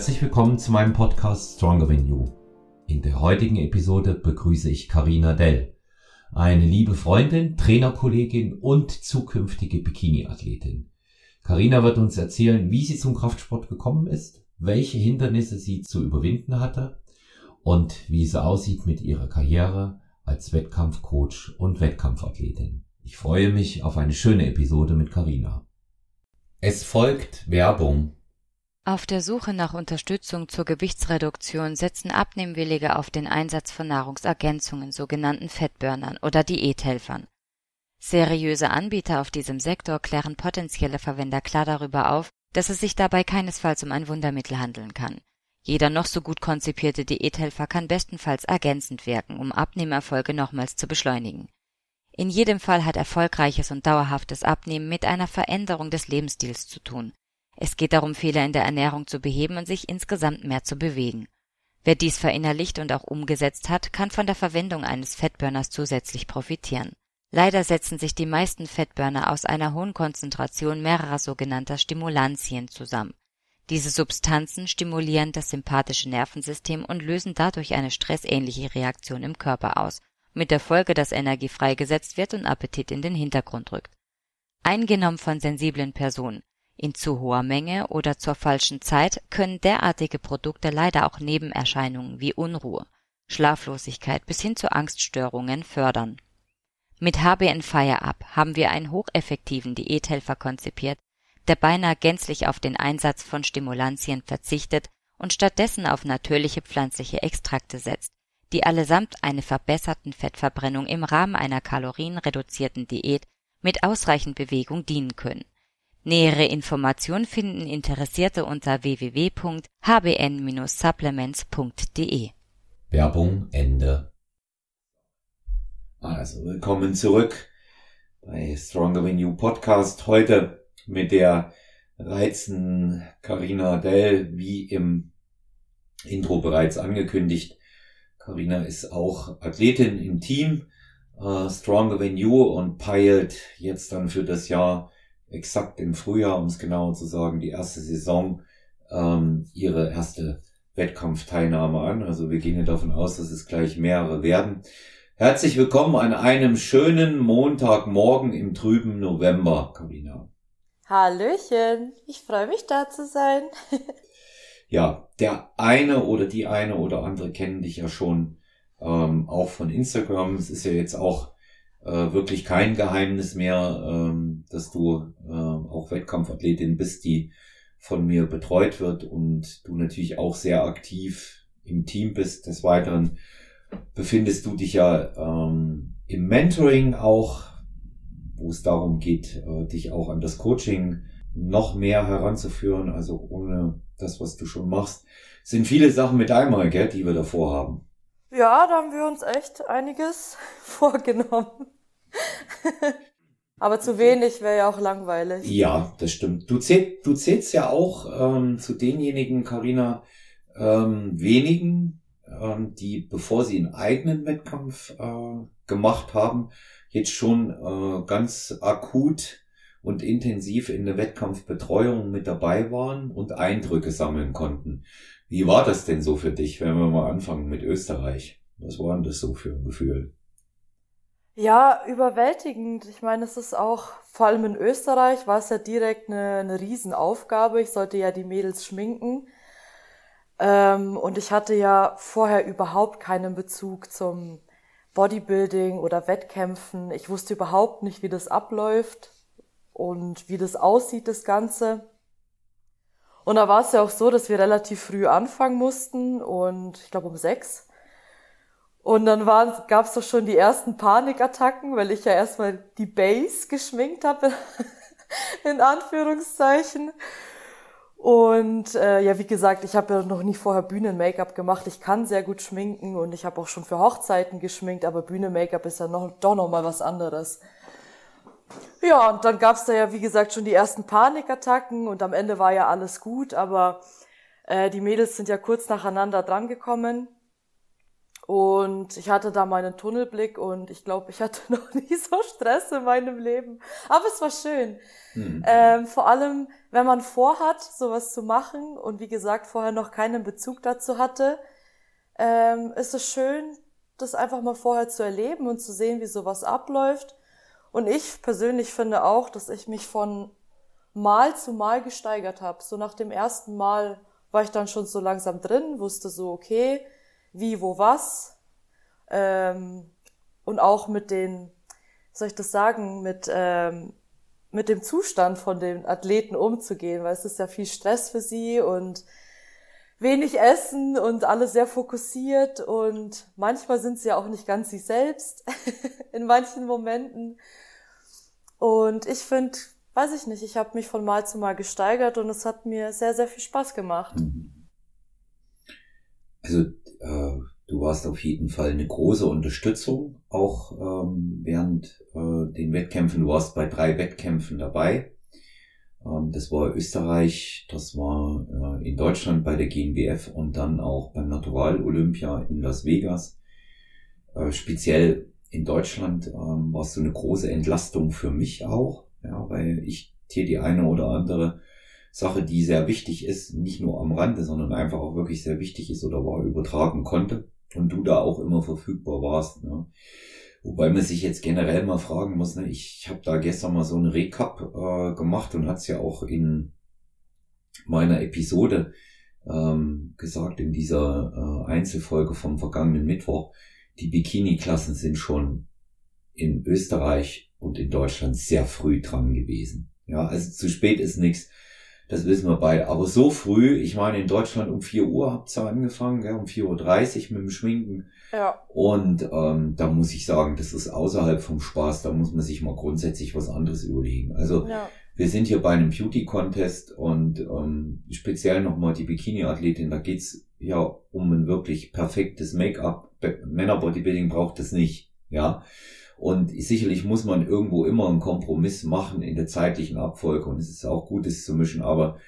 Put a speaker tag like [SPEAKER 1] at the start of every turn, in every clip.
[SPEAKER 1] Herzlich willkommen zu meinem Podcast Stronger Than You. In der heutigen Episode begrüße ich Karina Dell, eine liebe Freundin, Trainerkollegin und zukünftige Bikini-Athletin. Karina wird uns erzählen, wie sie zum Kraftsport gekommen ist, welche Hindernisse sie zu überwinden hatte und wie es aussieht mit ihrer Karriere als Wettkampfcoach und Wettkampfathletin. Ich freue mich auf eine schöne Episode mit Karina. Es folgt Werbung.
[SPEAKER 2] Auf der Suche nach Unterstützung zur Gewichtsreduktion setzen Abnehmwillige auf den Einsatz von Nahrungsergänzungen, sogenannten Fettburnern oder Diäthelfern. Seriöse Anbieter auf diesem Sektor klären potenzielle Verwender klar darüber auf, dass es sich dabei keinesfalls um ein Wundermittel handeln kann. Jeder noch so gut konzipierte Diäthelfer kann bestenfalls ergänzend wirken, um Abnehmerfolge nochmals zu beschleunigen. In jedem Fall hat erfolgreiches und dauerhaftes Abnehmen mit einer Veränderung des Lebensstils zu tun. Es geht darum, Fehler in der Ernährung zu beheben und sich insgesamt mehr zu bewegen. Wer dies verinnerlicht und auch umgesetzt hat, kann von der Verwendung eines Fettburners zusätzlich profitieren. Leider setzen sich die meisten Fettburner aus einer hohen Konzentration mehrerer sogenannter Stimulantien zusammen. Diese Substanzen stimulieren das sympathische Nervensystem und lösen dadurch eine stressähnliche Reaktion im Körper aus, mit der Folge, dass Energie freigesetzt wird und Appetit in den Hintergrund rückt. Eingenommen von sensiblen Personen in zu hoher Menge oder zur falschen Zeit können derartige Produkte leider auch Nebenerscheinungen wie Unruhe, Schlaflosigkeit bis hin zu Angststörungen fördern. Mit HBN Fire Up haben wir einen hocheffektiven Diäthelfer konzipiert, der beinahe gänzlich auf den Einsatz von Stimulantien verzichtet und stattdessen auf natürliche pflanzliche Extrakte setzt, die allesamt einer verbesserten Fettverbrennung im Rahmen einer kalorienreduzierten Diät mit ausreichend Bewegung dienen können Nähere Informationen finden Interessierte unter www.hbn-supplements.de.
[SPEAKER 1] Werbung Ende. Also willkommen zurück bei Stronger Than You Podcast. Heute mit der reizenden Carina Dell, wie im Intro bereits angekündigt. Carina ist auch Athletin im Team uh, Stronger Than You und peilt jetzt dann für das Jahr exakt im Frühjahr, um es genauer zu sagen, die erste Saison ähm, ihre erste Wettkampfteilnahme an. Also wir gehen hier davon aus, dass es gleich mehrere werden. Herzlich willkommen an einem schönen Montagmorgen im trüben November, Carina.
[SPEAKER 3] Hallöchen, ich freue mich da zu sein.
[SPEAKER 1] ja, der eine oder die eine oder andere kennen dich ja schon ähm, auch von Instagram. Es ist ja jetzt auch äh, wirklich kein Geheimnis mehr, ähm, dass du äh, auch Wettkampfathletin bist, die von mir betreut wird und du natürlich auch sehr aktiv im Team bist. Des Weiteren befindest du dich ja ähm, im Mentoring auch, wo es darum geht, äh, dich auch an das Coaching noch mehr heranzuführen, also ohne das, was du schon machst, sind viele Sachen mit einmal, gell, die wir davor haben.
[SPEAKER 3] Ja, da haben wir uns echt einiges vorgenommen. Aber zu wenig wäre ja auch langweilig.
[SPEAKER 1] Ja, das stimmt. Du, zähl, du zählst ja auch ähm, zu denjenigen, Karina, ähm, wenigen, ähm, die, bevor sie einen eigenen Wettkampf äh, gemacht haben, jetzt schon äh, ganz akut und intensiv in der Wettkampfbetreuung mit dabei waren und Eindrücke sammeln konnten. Wie war das denn so für dich, wenn wir mal anfangen mit Österreich? Was war denn das so für ein Gefühl?
[SPEAKER 3] Ja, überwältigend. Ich meine, es ist auch, vor allem in Österreich, war es ja direkt eine, eine Riesenaufgabe. Ich sollte ja die Mädels schminken. Ähm, und ich hatte ja vorher überhaupt keinen Bezug zum Bodybuilding oder Wettkämpfen. Ich wusste überhaupt nicht, wie das abläuft und wie das aussieht, das Ganze. Und da war es ja auch so, dass wir relativ früh anfangen mussten und ich glaube um sechs. Und dann gab es doch schon die ersten Panikattacken, weil ich ja erstmal die Base geschminkt habe, in Anführungszeichen. Und äh, ja, wie gesagt, ich habe ja noch nie vorher Bühnen-Make-up gemacht. Ich kann sehr gut schminken und ich habe auch schon für Hochzeiten geschminkt, aber Bühnen-Make-up ist ja noch, doch noch mal was anderes. Ja, und dann gab's da ja, wie gesagt, schon die ersten Panikattacken und am Ende war ja alles gut, aber äh, die Mädels sind ja kurz nacheinander drangekommen Und ich hatte da meinen Tunnelblick und ich glaube, ich hatte noch nie so Stress in meinem Leben. Aber es war schön. Mhm. Ähm, vor allem, wenn man vorhat, sowas zu machen und wie gesagt, vorher noch keinen Bezug dazu hatte, ähm, ist es schön, das einfach mal vorher zu erleben und zu sehen, wie sowas abläuft. Und ich persönlich finde auch, dass ich mich von Mal zu Mal gesteigert habe. So nach dem ersten Mal war ich dann schon so langsam drin, wusste so, okay, wie, wo, was. Ähm, und auch mit den, soll ich das sagen, mit, ähm, mit dem Zustand von den Athleten umzugehen, weil es ist ja viel Stress für sie und wenig Essen und alles sehr fokussiert und manchmal sind sie ja auch nicht ganz sie selbst in manchen Momenten. Und ich finde, weiß ich nicht, ich habe mich von Mal zu Mal gesteigert und es hat mir sehr, sehr viel Spaß gemacht. Mhm.
[SPEAKER 1] Also äh, du warst auf jeden Fall eine große Unterstützung, auch ähm, während äh, den Wettkämpfen. Du warst bei drei Wettkämpfen dabei. Ähm, das war Österreich, das war äh, in Deutschland bei der GmbF und dann auch beim Natural Olympia in Las Vegas. Äh, speziell in Deutschland ähm, warst du eine große Entlastung für mich auch, ja, weil ich dir die eine oder andere Sache, die sehr wichtig ist, nicht nur am Rande, sondern einfach auch wirklich sehr wichtig ist oder war, übertragen konnte und du da auch immer verfügbar warst. Ne? Wobei man sich jetzt generell mal fragen muss, ne? ich habe da gestern mal so ein Recap äh, gemacht und hat's ja auch in meiner Episode ähm, gesagt, in dieser äh, Einzelfolge vom vergangenen Mittwoch, die Bikini-Klassen sind schon in Österreich und in Deutschland sehr früh dran gewesen. Ja, also zu spät ist nichts. Das wissen wir beide. Aber so früh, ich meine, in Deutschland um 4 Uhr habt ihr angefangen, gell, um 4.30 Uhr mit dem Schminken.
[SPEAKER 3] Ja.
[SPEAKER 1] Und ähm, da muss ich sagen, das ist außerhalb vom Spaß, da muss man sich mal grundsätzlich was anderes überlegen. Also ja. wir sind hier bei einem Beauty-Contest und ähm, speziell nochmal die Bikini-Athletin, da geht's ja um ein wirklich perfektes Make-up. Männer-Bodybuilding braucht es nicht, ja. Und sicherlich muss man irgendwo immer einen Kompromiss machen in der zeitlichen Abfolge und es ist auch gut, es zu mischen, aber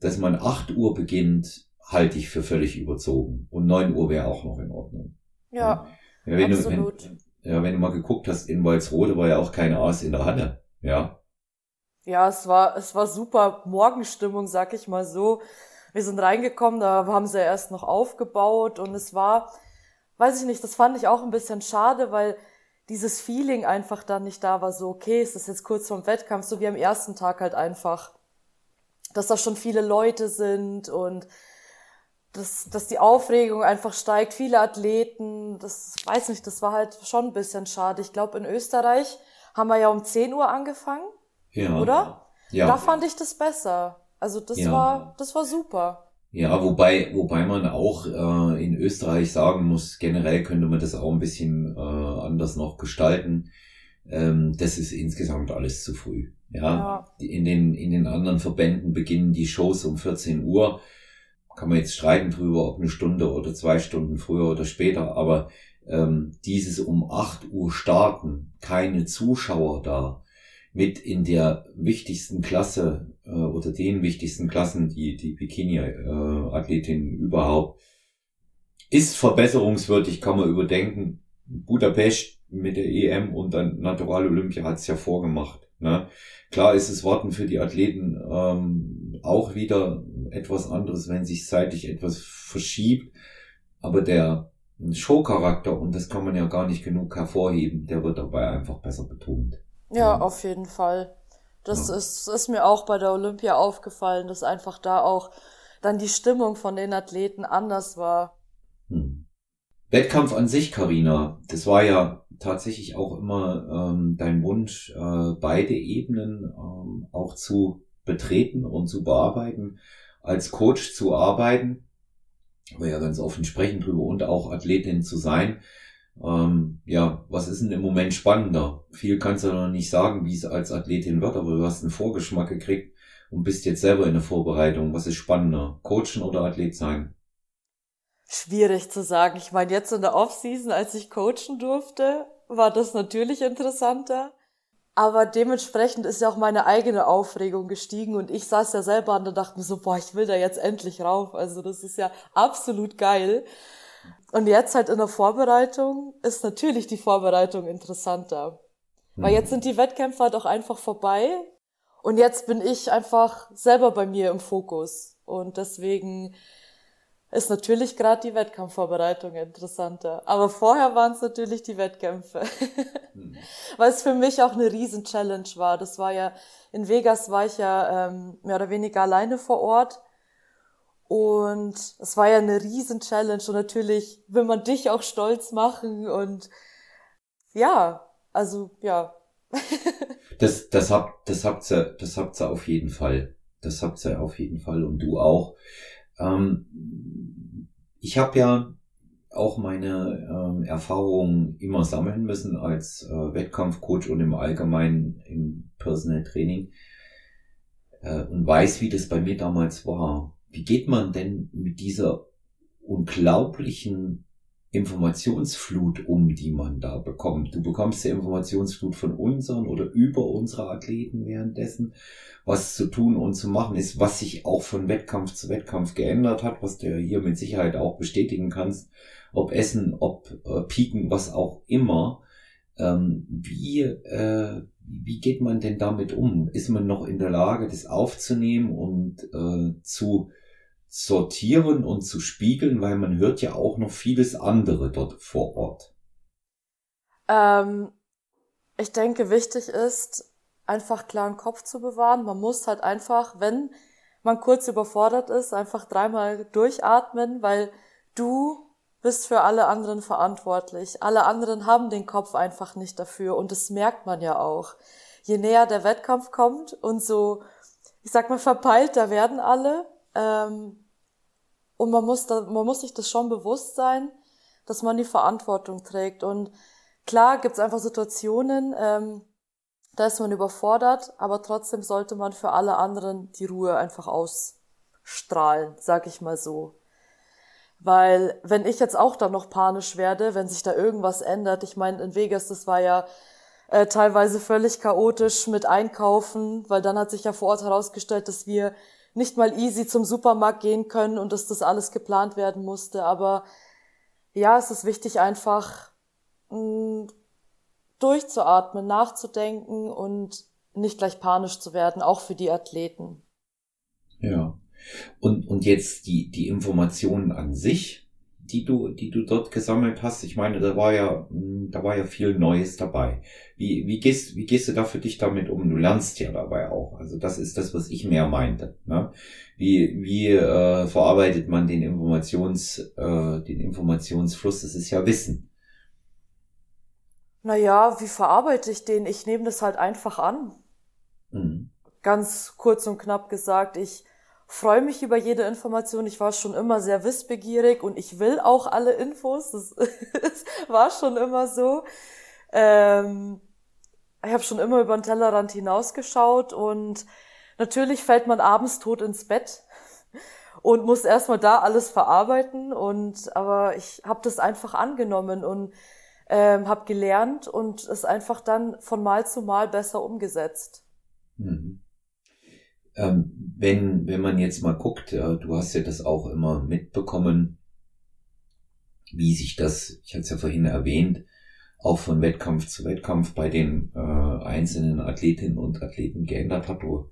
[SPEAKER 1] dass man 8 Uhr beginnt, halte ich für völlig überzogen. Und 9 Uhr wäre auch noch in Ordnung.
[SPEAKER 3] Ja, ja wenn absolut.
[SPEAKER 1] Du, wenn, ja, wenn du mal geguckt hast, in Walsrode war ja auch keine Aas in der Halle. Ja.
[SPEAKER 3] Ja, es war, es war super Morgenstimmung, sag ich mal so. Wir sind reingekommen, da haben sie ja erst noch aufgebaut und es war, weiß ich nicht, das fand ich auch ein bisschen schade, weil dieses Feeling einfach dann nicht da war, so, okay, ist das jetzt kurz vorm Wettkampf, so wie am ersten Tag halt einfach, dass da schon viele Leute sind und dass, dass die Aufregung einfach steigt, viele Athleten, das weiß nicht, das war halt schon ein bisschen schade. Ich glaube, in Österreich haben wir ja um 10 Uhr angefangen,
[SPEAKER 1] ja.
[SPEAKER 3] oder?
[SPEAKER 1] Ja.
[SPEAKER 3] Da fand ich das besser. Also das ja. war, das war super.
[SPEAKER 1] Ja, wobei, wobei man auch äh, in Österreich sagen muss, generell könnte man das auch ein bisschen äh, anders noch gestalten. Ähm, das ist insgesamt alles zu früh. Ja, ja. In, den, in den anderen Verbänden beginnen die Shows um 14 Uhr. Kann man jetzt streiten drüber, ob eine Stunde oder zwei Stunden früher oder später, aber ähm, dieses um 8 Uhr starten, keine Zuschauer da, mit in der wichtigsten Klasse äh, oder den wichtigsten Klassen, die, die Bikini-Athletin äh, überhaupt, ist verbesserungswürdig, kann man überdenken. Budapest mit der EM und dann Natural Olympia hat es ja vorgemacht. Ne? Klar ist es Warten für die Athleten ähm, auch wieder etwas anderes, wenn sich seitlich etwas verschiebt, aber der Showcharakter, und das kann man ja gar nicht genug hervorheben, der wird dabei einfach besser betont.
[SPEAKER 3] Ja, mhm. auf jeden Fall. Das ja. ist, ist mir auch bei der Olympia aufgefallen, dass einfach da auch dann die Stimmung von den Athleten anders war.
[SPEAKER 1] Hm. Wettkampf an sich, Karina, das war ja tatsächlich auch immer ähm, dein Wunsch, äh, beide Ebenen ähm, auch zu betreten und zu bearbeiten, als Coach zu arbeiten, wir ja ganz offen sprechen drüber und auch Athletin zu sein. Ähm, ja, was ist denn im Moment spannender? Viel kannst du noch nicht sagen, wie es als Athletin wird, aber du hast einen Vorgeschmack gekriegt und bist jetzt selber in der Vorbereitung. Was ist spannender? Coachen oder Athlet sein?
[SPEAKER 3] Schwierig zu sagen. Ich meine, jetzt in der Offseason, als ich coachen durfte, war das natürlich interessanter. Aber dementsprechend ist ja auch meine eigene Aufregung gestiegen und ich saß ja selber und dachte mir so, boah, ich will da jetzt endlich rauf. Also das ist ja absolut geil. Und jetzt halt in der Vorbereitung ist natürlich die Vorbereitung interessanter. Mhm. Weil jetzt sind die Wettkämpfe halt auch einfach vorbei. Und jetzt bin ich einfach selber bei mir im Fokus. Und deswegen ist natürlich gerade die Wettkampfvorbereitung interessanter. Aber vorher waren es natürlich die Wettkämpfe. Mhm. Weil es für mich auch eine Riesen-Challenge war. Das war ja, in Vegas war ich ja ähm, mehr oder weniger alleine vor Ort. Und es war ja eine Riesen-Challenge. Und natürlich will man dich auch stolz machen. Und ja, also ja.
[SPEAKER 1] das, das habt, das habt ihr, das habt ihr auf jeden Fall. Das habt ihr auf jeden Fall. Und du auch. Ähm, ich habe ja auch meine ähm, Erfahrungen immer sammeln müssen als äh, Wettkampfcoach und im Allgemeinen im Personal Training äh, und weiß, wie das bei mir damals war. Wie geht man denn mit dieser unglaublichen Informationsflut um, die man da bekommt. Du bekommst ja Informationsflut von unseren oder über unsere Athleten währenddessen, was zu tun und zu machen ist, was sich auch von Wettkampf zu Wettkampf geändert hat, was du hier mit Sicherheit auch bestätigen kannst, ob Essen, ob äh, Piken, was auch immer. Ähm, wie, äh, wie geht man denn damit um? Ist man noch in der Lage, das aufzunehmen und äh, zu sortieren und zu spiegeln, weil man hört ja auch noch vieles andere dort vor Ort.
[SPEAKER 3] Ähm, ich denke, wichtig ist, einfach klaren Kopf zu bewahren. Man muss halt einfach, wenn man kurz überfordert ist, einfach dreimal durchatmen, weil du bist für alle anderen verantwortlich. Alle anderen haben den Kopf einfach nicht dafür und das merkt man ja auch. Je näher der Wettkampf kommt und so, ich sag mal, verpeilter werden alle, ähm, und man muss, da, man muss sich das schon bewusst sein, dass man die Verantwortung trägt. Und klar gibt's einfach Situationen, ähm, da ist man überfordert, aber trotzdem sollte man für alle anderen die Ruhe einfach ausstrahlen, sag ich mal so. Weil wenn ich jetzt auch dann noch panisch werde, wenn sich da irgendwas ändert, ich meine, in Vegas, das war ja äh, teilweise völlig chaotisch mit Einkaufen, weil dann hat sich ja vor Ort herausgestellt, dass wir nicht mal easy zum Supermarkt gehen können und dass das alles geplant werden musste. Aber ja, es ist wichtig, einfach mm, durchzuatmen, nachzudenken und nicht gleich panisch zu werden, auch für die Athleten.
[SPEAKER 1] Ja. Und, und jetzt die, die Informationen an sich, die du, die du dort gesammelt hast? Ich meine, da war ja, hm, da war ja viel Neues dabei. Wie, wie gehst, wie gehst du da für dich damit um? Du lernst ja dabei auch. Also das ist das, was ich mehr meinte. Ne? Wie, wie äh, verarbeitet man den Informations, äh, den Informationsfluss? Das ist ja Wissen.
[SPEAKER 3] Naja, wie verarbeite ich den? Ich nehme das halt einfach an. Mhm. Ganz kurz und knapp gesagt, ich freue mich über jede Information. Ich war schon immer sehr wissbegierig und ich will auch alle Infos. Das war schon immer so. Ähm, ich habe schon immer über den Tellerrand hinausgeschaut und natürlich fällt man abends tot ins Bett und muss erstmal da alles verarbeiten. Und aber ich habe das einfach angenommen und ähm, habe gelernt und es einfach dann von Mal zu Mal besser umgesetzt. Mhm.
[SPEAKER 1] Ähm, wenn, wenn man jetzt mal guckt, ja, du hast ja das auch immer mitbekommen, wie sich das, ich hatte es ja vorhin erwähnt, auch von Wettkampf zu Wettkampf bei den äh, einzelnen Athletinnen und Athleten geändert hat. Du,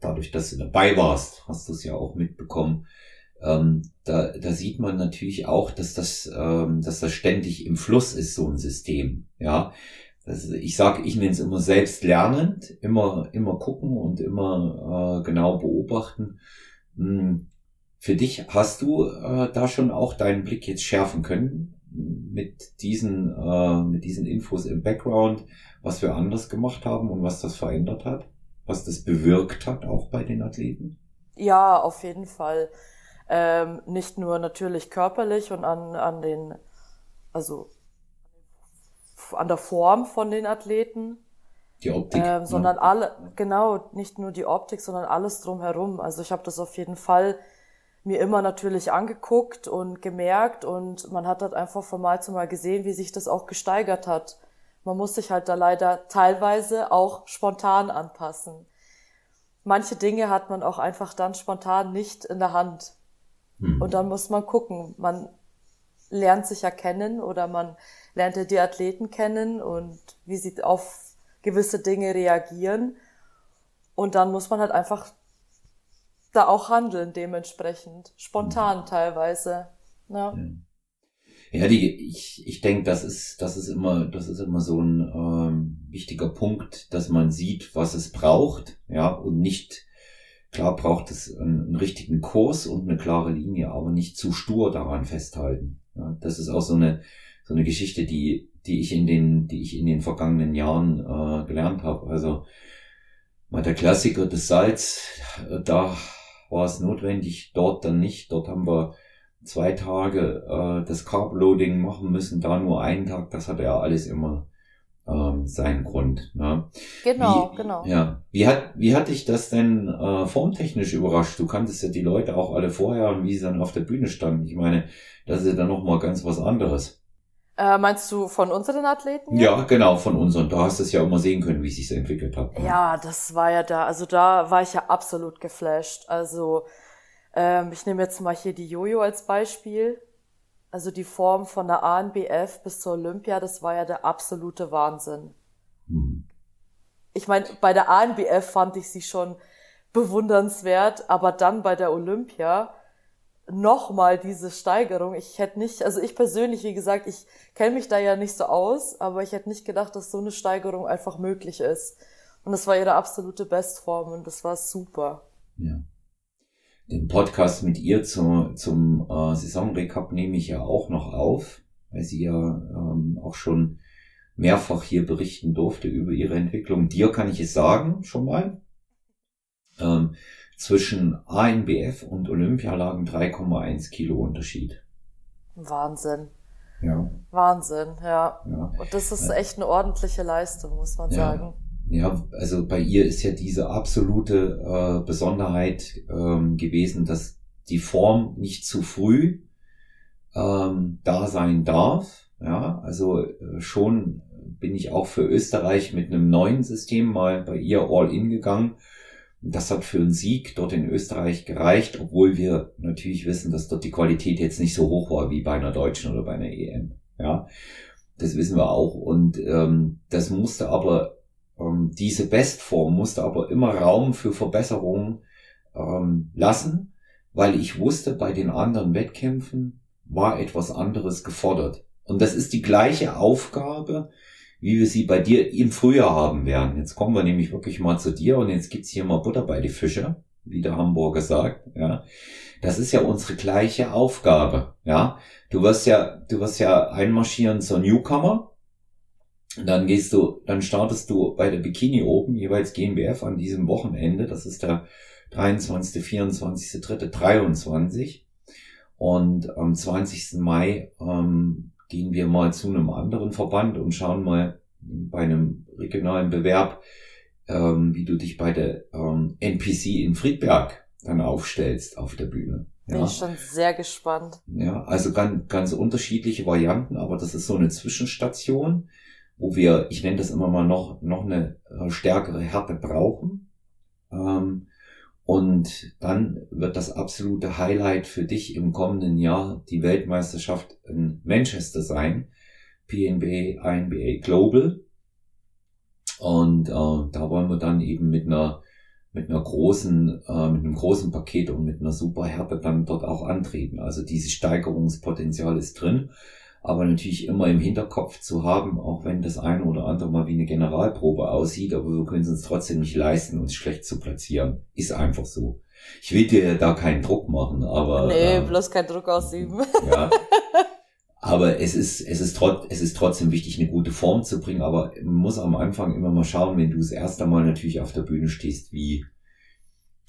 [SPEAKER 1] dadurch, dass du dabei warst, hast du es ja auch mitbekommen. Ähm, da, da sieht man natürlich auch, dass das, ähm, dass das ständig im Fluss ist, so ein System. Ja, also ich sage, ich nenne es immer selbst lernend, immer, immer gucken und immer äh, genau beobachten. Hm, für dich hast du äh, da schon auch deinen Blick jetzt schärfen können mit diesen, äh, mit diesen Infos im Background, was wir anders gemacht haben und was das verändert hat, was das bewirkt hat auch bei den Athleten?
[SPEAKER 3] Ja, auf jeden Fall. Ähm, nicht nur natürlich körperlich und an, an den, also an der Form von den Athleten.
[SPEAKER 1] Die Optik.
[SPEAKER 3] Ähm, sondern ja. alle, genau, nicht nur die Optik, sondern alles drumherum. Also ich habe das auf jeden Fall mir immer natürlich angeguckt und gemerkt und man hat halt einfach von Mal zu Mal gesehen, wie sich das auch gesteigert hat. Man muss sich halt da leider teilweise auch spontan anpassen. Manche Dinge hat man auch einfach dann spontan nicht in der Hand. Hm. Und dann muss man gucken. Man lernt sich ja kennen oder man lernt ja die Athleten kennen und wie sie auf gewisse Dinge reagieren. Und dann muss man halt einfach da auch handeln dementsprechend. Spontan mhm. teilweise. Ja.
[SPEAKER 1] Ja, die, ich, ich denke, das ist, das ist immer, das ist immer so ein ähm, wichtiger Punkt, dass man sieht, was es braucht, ja, und nicht, klar braucht es einen, richtigen Kurs und eine klare Linie, aber nicht zu stur daran festhalten. Ja, das ist auch so eine, so eine Geschichte, die, die ich in den, die ich in den vergangenen Jahren äh, gelernt habe. Also mal der Klassiker des Salz, äh, da war es notwendig, dort dann nicht. Dort haben wir zwei Tage äh, das Carb-Loading machen müssen, da nur einen Tag, das hat ja alles immer ähm, seinen Grund. Ne?
[SPEAKER 3] Genau,
[SPEAKER 1] wie,
[SPEAKER 3] genau.
[SPEAKER 1] Ja. Wie hat, wie hat dich das denn äh, formtechnisch überrascht? Du kanntest ja die Leute auch alle vorher und wie sie dann auf der Bühne standen. Ich meine, das ist ja dann nochmal ganz was anderes.
[SPEAKER 3] Äh, meinst du von unseren Athleten?
[SPEAKER 1] Ja, genau, von unseren. Da hast du es ja immer sehen können, wie es sich entwickelt hat.
[SPEAKER 3] Ne? Ja, das war ja da. Also da war ich ja absolut geflasht. Also ähm, ich nehme jetzt mal hier die Jojo als Beispiel. Also die Form von der ANBF bis zur Olympia, das war ja der absolute Wahnsinn. Mhm. Ich meine, bei der ANBF fand ich sie schon bewundernswert, aber dann bei der Olympia, nochmal diese Steigerung. Ich hätte nicht, also ich persönlich, wie gesagt, ich kenne mich da ja nicht so aus, aber ich hätte nicht gedacht, dass so eine Steigerung einfach möglich ist. Und das war ihre absolute Bestform und das war super.
[SPEAKER 1] Ja. Den Podcast mit ihr zu, zum äh, Saisonrecap nehme ich ja auch noch auf, weil sie ja ähm, auch schon mehrfach hier berichten durfte über ihre Entwicklung. Dir kann ich es sagen, schon mal. Ähm, zwischen ANBF und Olympia lagen 3,1 Kilo Unterschied.
[SPEAKER 3] Wahnsinn.
[SPEAKER 1] Ja.
[SPEAKER 3] Wahnsinn, ja. ja. Und das ist echt eine ordentliche Leistung, muss man
[SPEAKER 1] ja.
[SPEAKER 3] sagen.
[SPEAKER 1] Ja, also bei ihr ist ja diese absolute äh, Besonderheit ähm, gewesen, dass die Form nicht zu früh ähm, da sein darf. Ja, also äh, schon bin ich auch für Österreich mit einem neuen System mal bei ihr all in gegangen das hat für einen Sieg dort in Österreich gereicht, obwohl wir natürlich wissen, dass dort die Qualität jetzt nicht so hoch war wie bei einer deutschen oder bei einer EM. Ja, das wissen wir auch. Und ähm, das musste aber, ähm, diese Bestform musste aber immer Raum für Verbesserungen ähm, lassen, weil ich wusste, bei den anderen Wettkämpfen war etwas anderes gefordert. Und das ist die gleiche Aufgabe, wie wir sie bei dir im Frühjahr haben werden. Jetzt kommen wir nämlich wirklich mal zu dir und jetzt gibt's hier mal Butter bei die Fische, wie der Hamburger sagt, ja. Das ist ja unsere gleiche Aufgabe, ja. Du wirst ja, du wirst ja einmarschieren zur Newcomer. Dann gehst du, dann startest du bei der Bikini oben, jeweils GmbF an diesem Wochenende. Das ist der 23., 24., 3., 23. Und am 20. Mai ähm, gehen wir mal zu einem anderen Verband und schauen mal bei einem regionalen Bewerb, ähm, wie du dich bei der ähm, NPC in Friedberg dann aufstellst auf der Bühne.
[SPEAKER 3] Ja. Bin ich schon sehr gespannt.
[SPEAKER 1] Ja, also ganz, ganz unterschiedliche Varianten, aber das ist so eine Zwischenstation, wo wir, ich nenne das immer mal noch, noch eine äh, stärkere Härte brauchen. Ähm, und dann wird das absolute Highlight für dich im kommenden Jahr die Weltmeisterschaft in Manchester sein. PNBA, INBA Global. Und äh, da wollen wir dann eben mit einer mit einer großen, äh, mit einem großen Paket und mit einer super Härte dann dort auch antreten. Also dieses Steigerungspotenzial ist drin aber natürlich immer im Hinterkopf zu haben, auch wenn das eine oder andere mal wie eine Generalprobe aussieht, aber wir können es uns trotzdem nicht leisten, uns schlecht zu platzieren. Ist einfach so. Ich will dir da keinen Druck machen, aber.
[SPEAKER 3] Nee, äh, bloß keinen Druck ausüben.
[SPEAKER 1] Ja. Aber es ist, es ist trotz, es ist trotzdem wichtig, eine gute Form zu bringen, aber man muss am Anfang immer mal schauen, wenn du das erste Mal natürlich auf der Bühne stehst, wie,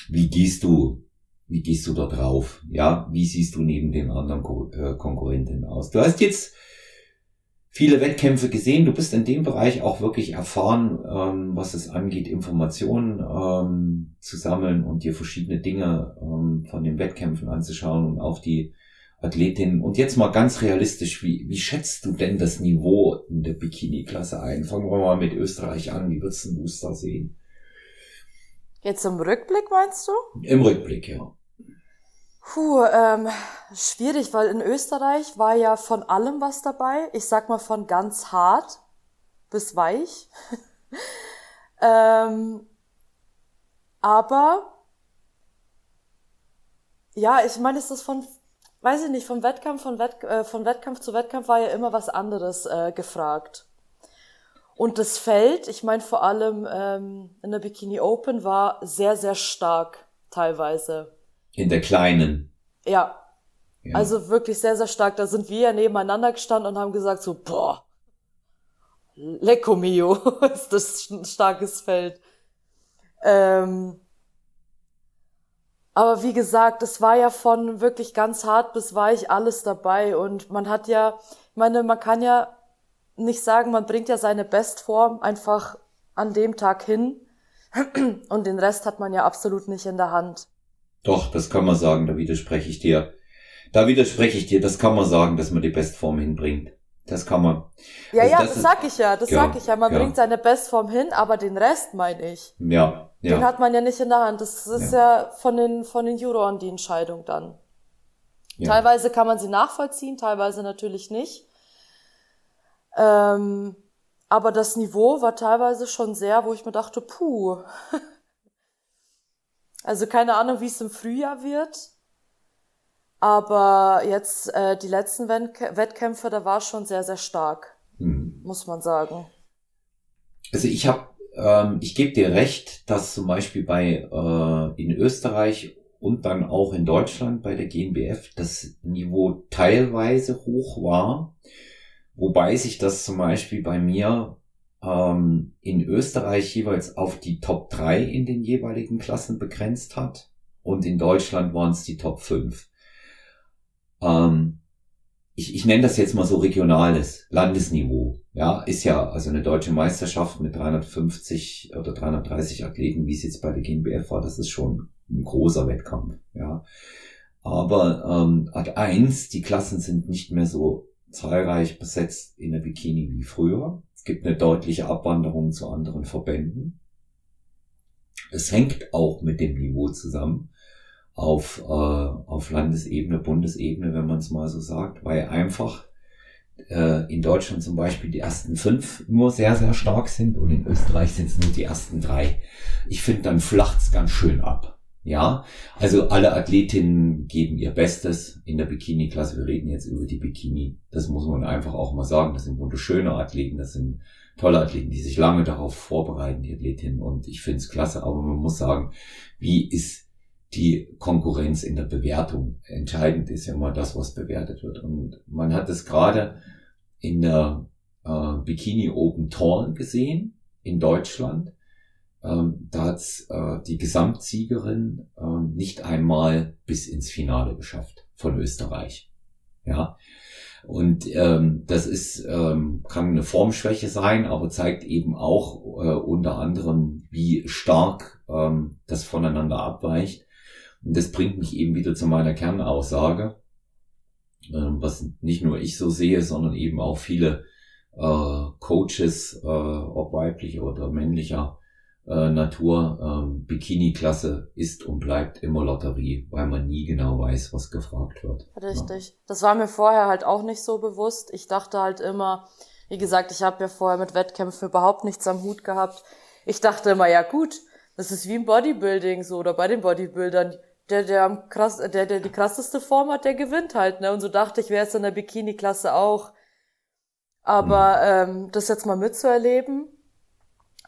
[SPEAKER 1] wie gehst du wie gehst du da drauf? Ja, wie siehst du neben den anderen Ko äh, Konkurrenten aus? Du hast jetzt viele Wettkämpfe gesehen. Du bist in dem Bereich auch wirklich erfahren, ähm, was es angeht, Informationen ähm, zu sammeln und dir verschiedene Dinge ähm, von den Wettkämpfen anzuschauen und auch die Athletinnen. Und jetzt mal ganz realistisch, wie, wie schätzt du denn das Niveau in der Bikini-Klasse ein? Fangen wir mal mit Österreich an. Wie würdest du es da sehen?
[SPEAKER 3] Jetzt im Rückblick meinst du?
[SPEAKER 1] Im Rückblick, ja.
[SPEAKER 3] Puh, ähm, schwierig, weil in Österreich war ja von allem was dabei. Ich sag mal von ganz hart bis weich. ähm, aber ja, ich meine, ist das von, weiß ich nicht, vom Wettkampf, von, Wett, äh, von Wettkampf zu Wettkampf war ja immer was anderes äh, gefragt. Und das Feld, ich meine vor allem ähm, in der Bikini Open, war sehr, sehr stark teilweise.
[SPEAKER 1] In der kleinen.
[SPEAKER 3] Ja. ja. Also wirklich sehr, sehr stark. Da sind wir ja nebeneinander gestanden und haben gesagt so, boah, lecco mio, ist das ein starkes Feld. Ähm, aber wie gesagt, es war ja von wirklich ganz hart bis weich alles dabei und man hat ja, ich meine, man kann ja nicht sagen, man bringt ja seine Bestform einfach an dem Tag hin und den Rest hat man ja absolut nicht in der Hand.
[SPEAKER 1] Doch, das kann man sagen, da widerspreche ich dir. Da widerspreche ich dir, das kann man sagen, dass man die Bestform hinbringt. Das kann man.
[SPEAKER 3] Ja, also ja, das, das sag ich ja, das ja, sag ich ja. Man ja. bringt seine Bestform hin, aber den Rest meine ich.
[SPEAKER 1] Ja,
[SPEAKER 3] ja. Den hat man ja nicht in der Hand. Das ist ja, ja von den, von den Juroren die Entscheidung dann. Teilweise kann man sie nachvollziehen, teilweise natürlich nicht. Ähm, aber das Niveau war teilweise schon sehr, wo ich mir dachte, puh. also keine Ahnung, wie es im Frühjahr wird. Aber jetzt äh, die letzten Wettkämpfe, da war schon sehr, sehr stark, hm. muss man sagen.
[SPEAKER 1] Also ich habe, ähm, ich gebe dir recht, dass zum Beispiel bei äh, in Österreich und dann auch in Deutschland bei der GNBF das Niveau teilweise hoch war, wobei sich das zum Beispiel bei mir ähm, in Österreich jeweils auf die Top 3 in den jeweiligen Klassen begrenzt hat und in Deutschland waren es die Top 5 ähm, ich, ich nenne das jetzt mal so regionales Landesniveau. Ja, ist ja also eine deutsche Meisterschaft mit 350 oder 330 Athleten, wie es jetzt bei der GmbF war, das ist schon ein großer Wettkampf. Ja, aber ähm, Ad 1, die Klassen sind nicht mehr so zahlreich besetzt in der Bikini wie früher. Es gibt eine deutliche Abwanderung zu anderen Verbänden. Es hängt auch mit dem Niveau zusammen auf, äh, auf Landesebene, Bundesebene, wenn man es mal so sagt, weil einfach äh, in Deutschland zum Beispiel die ersten fünf nur sehr, sehr stark sind und in Österreich sind es nur die ersten drei. Ich finde, dann flacht's ganz schön ab. Ja, also alle Athletinnen geben ihr Bestes in der Bikini-Klasse. Wir reden jetzt über die Bikini. Das muss man einfach auch mal sagen. Das sind wunderschöne Athleten, das sind tolle Athleten, die sich lange darauf vorbereiten, die Athletinnen. Und ich finde es klasse, aber man muss sagen, wie ist die Konkurrenz in der Bewertung. Entscheidend ist ja immer das, was bewertet wird. Und man hat es gerade in der äh, Bikini Open Tall gesehen in Deutschland. Ähm, da hat äh, die Gesamtsiegerin äh, nicht einmal bis ins Finale geschafft von Österreich. Ja. Und ähm, das ist, ähm, kann eine Formschwäche sein, aber zeigt eben auch äh, unter anderem, wie stark ähm, das voneinander abweicht. Und das bringt mich eben wieder zu meiner Kernaussage, ähm, was nicht nur ich so sehe, sondern eben auch viele äh, Coaches, äh, ob weiblich oder männlicher äh, Natur, ähm, Bikini-Klasse ist und bleibt immer Lotterie, weil man nie genau weiß, was gefragt wird.
[SPEAKER 3] Richtig. Ja. Das war mir vorher halt auch nicht so bewusst. Ich dachte halt immer, wie gesagt, ich habe ja vorher mit Wettkämpfen überhaupt nichts am Hut gehabt. Ich dachte immer, ja gut, das ist wie im Bodybuilding so oder bei den Bodybuildern der, der am krass, der, der die krasseste Form hat, der gewinnt halt, ne? Und so dachte ich, wäre es in der Bikini-Klasse auch. Aber mhm. ähm, das jetzt mal mitzuerleben,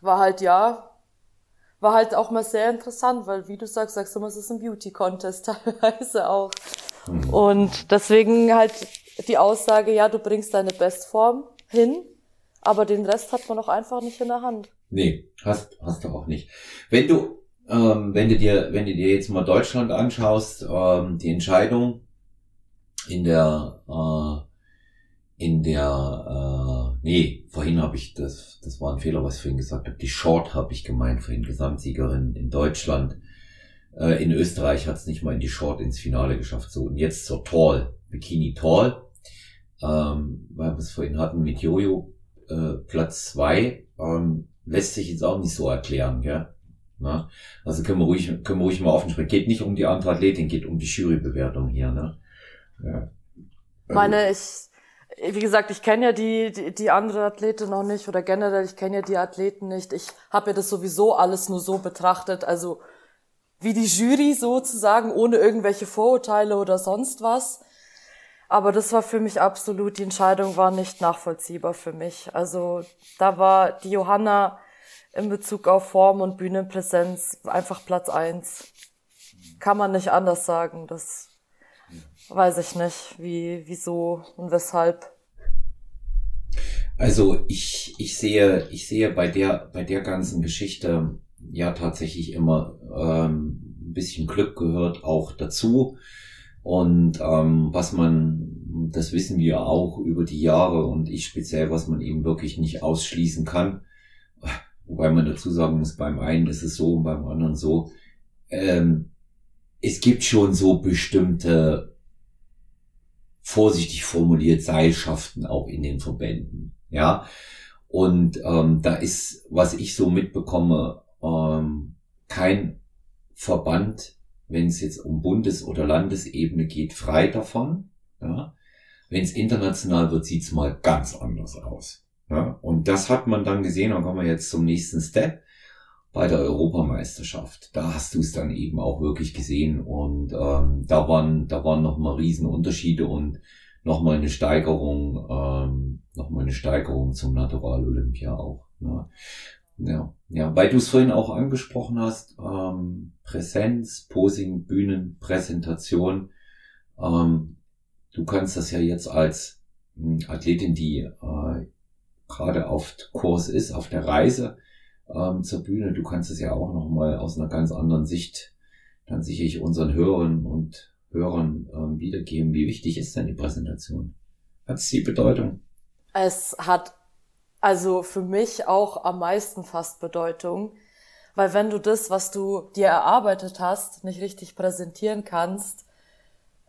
[SPEAKER 3] war halt ja, war halt auch mal sehr interessant, weil wie du sagst, sagst du immer, es ist ein Beauty-Contest teilweise auch. Mhm. Und deswegen halt die Aussage, ja, du bringst deine Bestform hin, aber den Rest hat man auch einfach nicht in der Hand.
[SPEAKER 1] Nee, hast, hast du auch nicht. Wenn du ähm, wenn du dir, wenn du dir jetzt mal Deutschland anschaust, ähm, die Entscheidung in der, äh, in der, äh, nee, vorhin habe ich das, das war ein Fehler, was ich vorhin gesagt habe. Die Short habe ich gemeint, vorhin Gesamtsiegerin in Deutschland. Äh, in Österreich hat es nicht mal in die Short ins Finale geschafft. So und jetzt zur Tall, Bikini Tall, ähm, weil wir es vorhin hatten mit Jojo, äh, Platz zwei, ähm, lässt sich jetzt auch nicht so erklären, gell? Ne? Also können wir ruhig, können wir ruhig mal offen sprechen. Geht nicht um die andere Athletin, geht um die Jurybewertung hier. Ne?
[SPEAKER 3] Ja. Meine, ich, wie gesagt, ich kenne ja die, die, die andere Athletin noch nicht oder generell, ich kenne ja die Athleten nicht. Ich habe ja das sowieso alles nur so betrachtet, also wie die Jury sozusagen, ohne irgendwelche Vorurteile oder sonst was. Aber das war für mich absolut, die Entscheidung war nicht nachvollziehbar für mich. Also da war die Johanna in Bezug auf Form und Bühnenpräsenz einfach Platz eins. Kann man nicht anders sagen. Das weiß ich nicht, wie, wieso und weshalb.
[SPEAKER 1] Also ich, ich sehe, ich sehe bei der, bei der ganzen Geschichte ja tatsächlich immer ähm, ein bisschen Glück gehört auch dazu. Und ähm, was man, das wissen wir auch über die Jahre und ich speziell, was man eben wirklich nicht ausschließen kann, wobei man dazu sagen muss, beim einen ist es so und beim anderen so. Ähm, es gibt schon so bestimmte, vorsichtig formuliert, Seilschaften auch in den Verbänden. Ja. Und ähm, da ist, was ich so mitbekomme, ähm, kein Verband, wenn es jetzt um Bundes- oder Landesebene geht, frei davon. Ja. Wenn es international wird, sieht's mal ganz anders aus. Ja, und das hat man dann gesehen, dann kommen wir jetzt zum nächsten Step bei der Europameisterschaft. Da hast du es dann eben auch wirklich gesehen und ähm, da waren da waren noch mal riesen Unterschiede und noch mal eine Steigerung, ähm, noch mal eine Steigerung zum Natural Olympia auch. Ne? Ja, ja, weil du es vorhin auch angesprochen hast, ähm, Präsenz, Posing, Bühnen, Präsentation. Ähm, du kannst das ja jetzt als hm, Athletin, die äh, gerade auf Kurs ist, auf der Reise ähm, zur Bühne. Du kannst es ja auch nochmal aus einer ganz anderen Sicht dann sicherlich unseren Hörern und Hörern ähm, wiedergeben. Wie wichtig ist denn die Präsentation? Hat es die Bedeutung?
[SPEAKER 3] Es hat also für mich auch am meisten fast Bedeutung, weil wenn du das, was du dir erarbeitet hast, nicht richtig präsentieren kannst,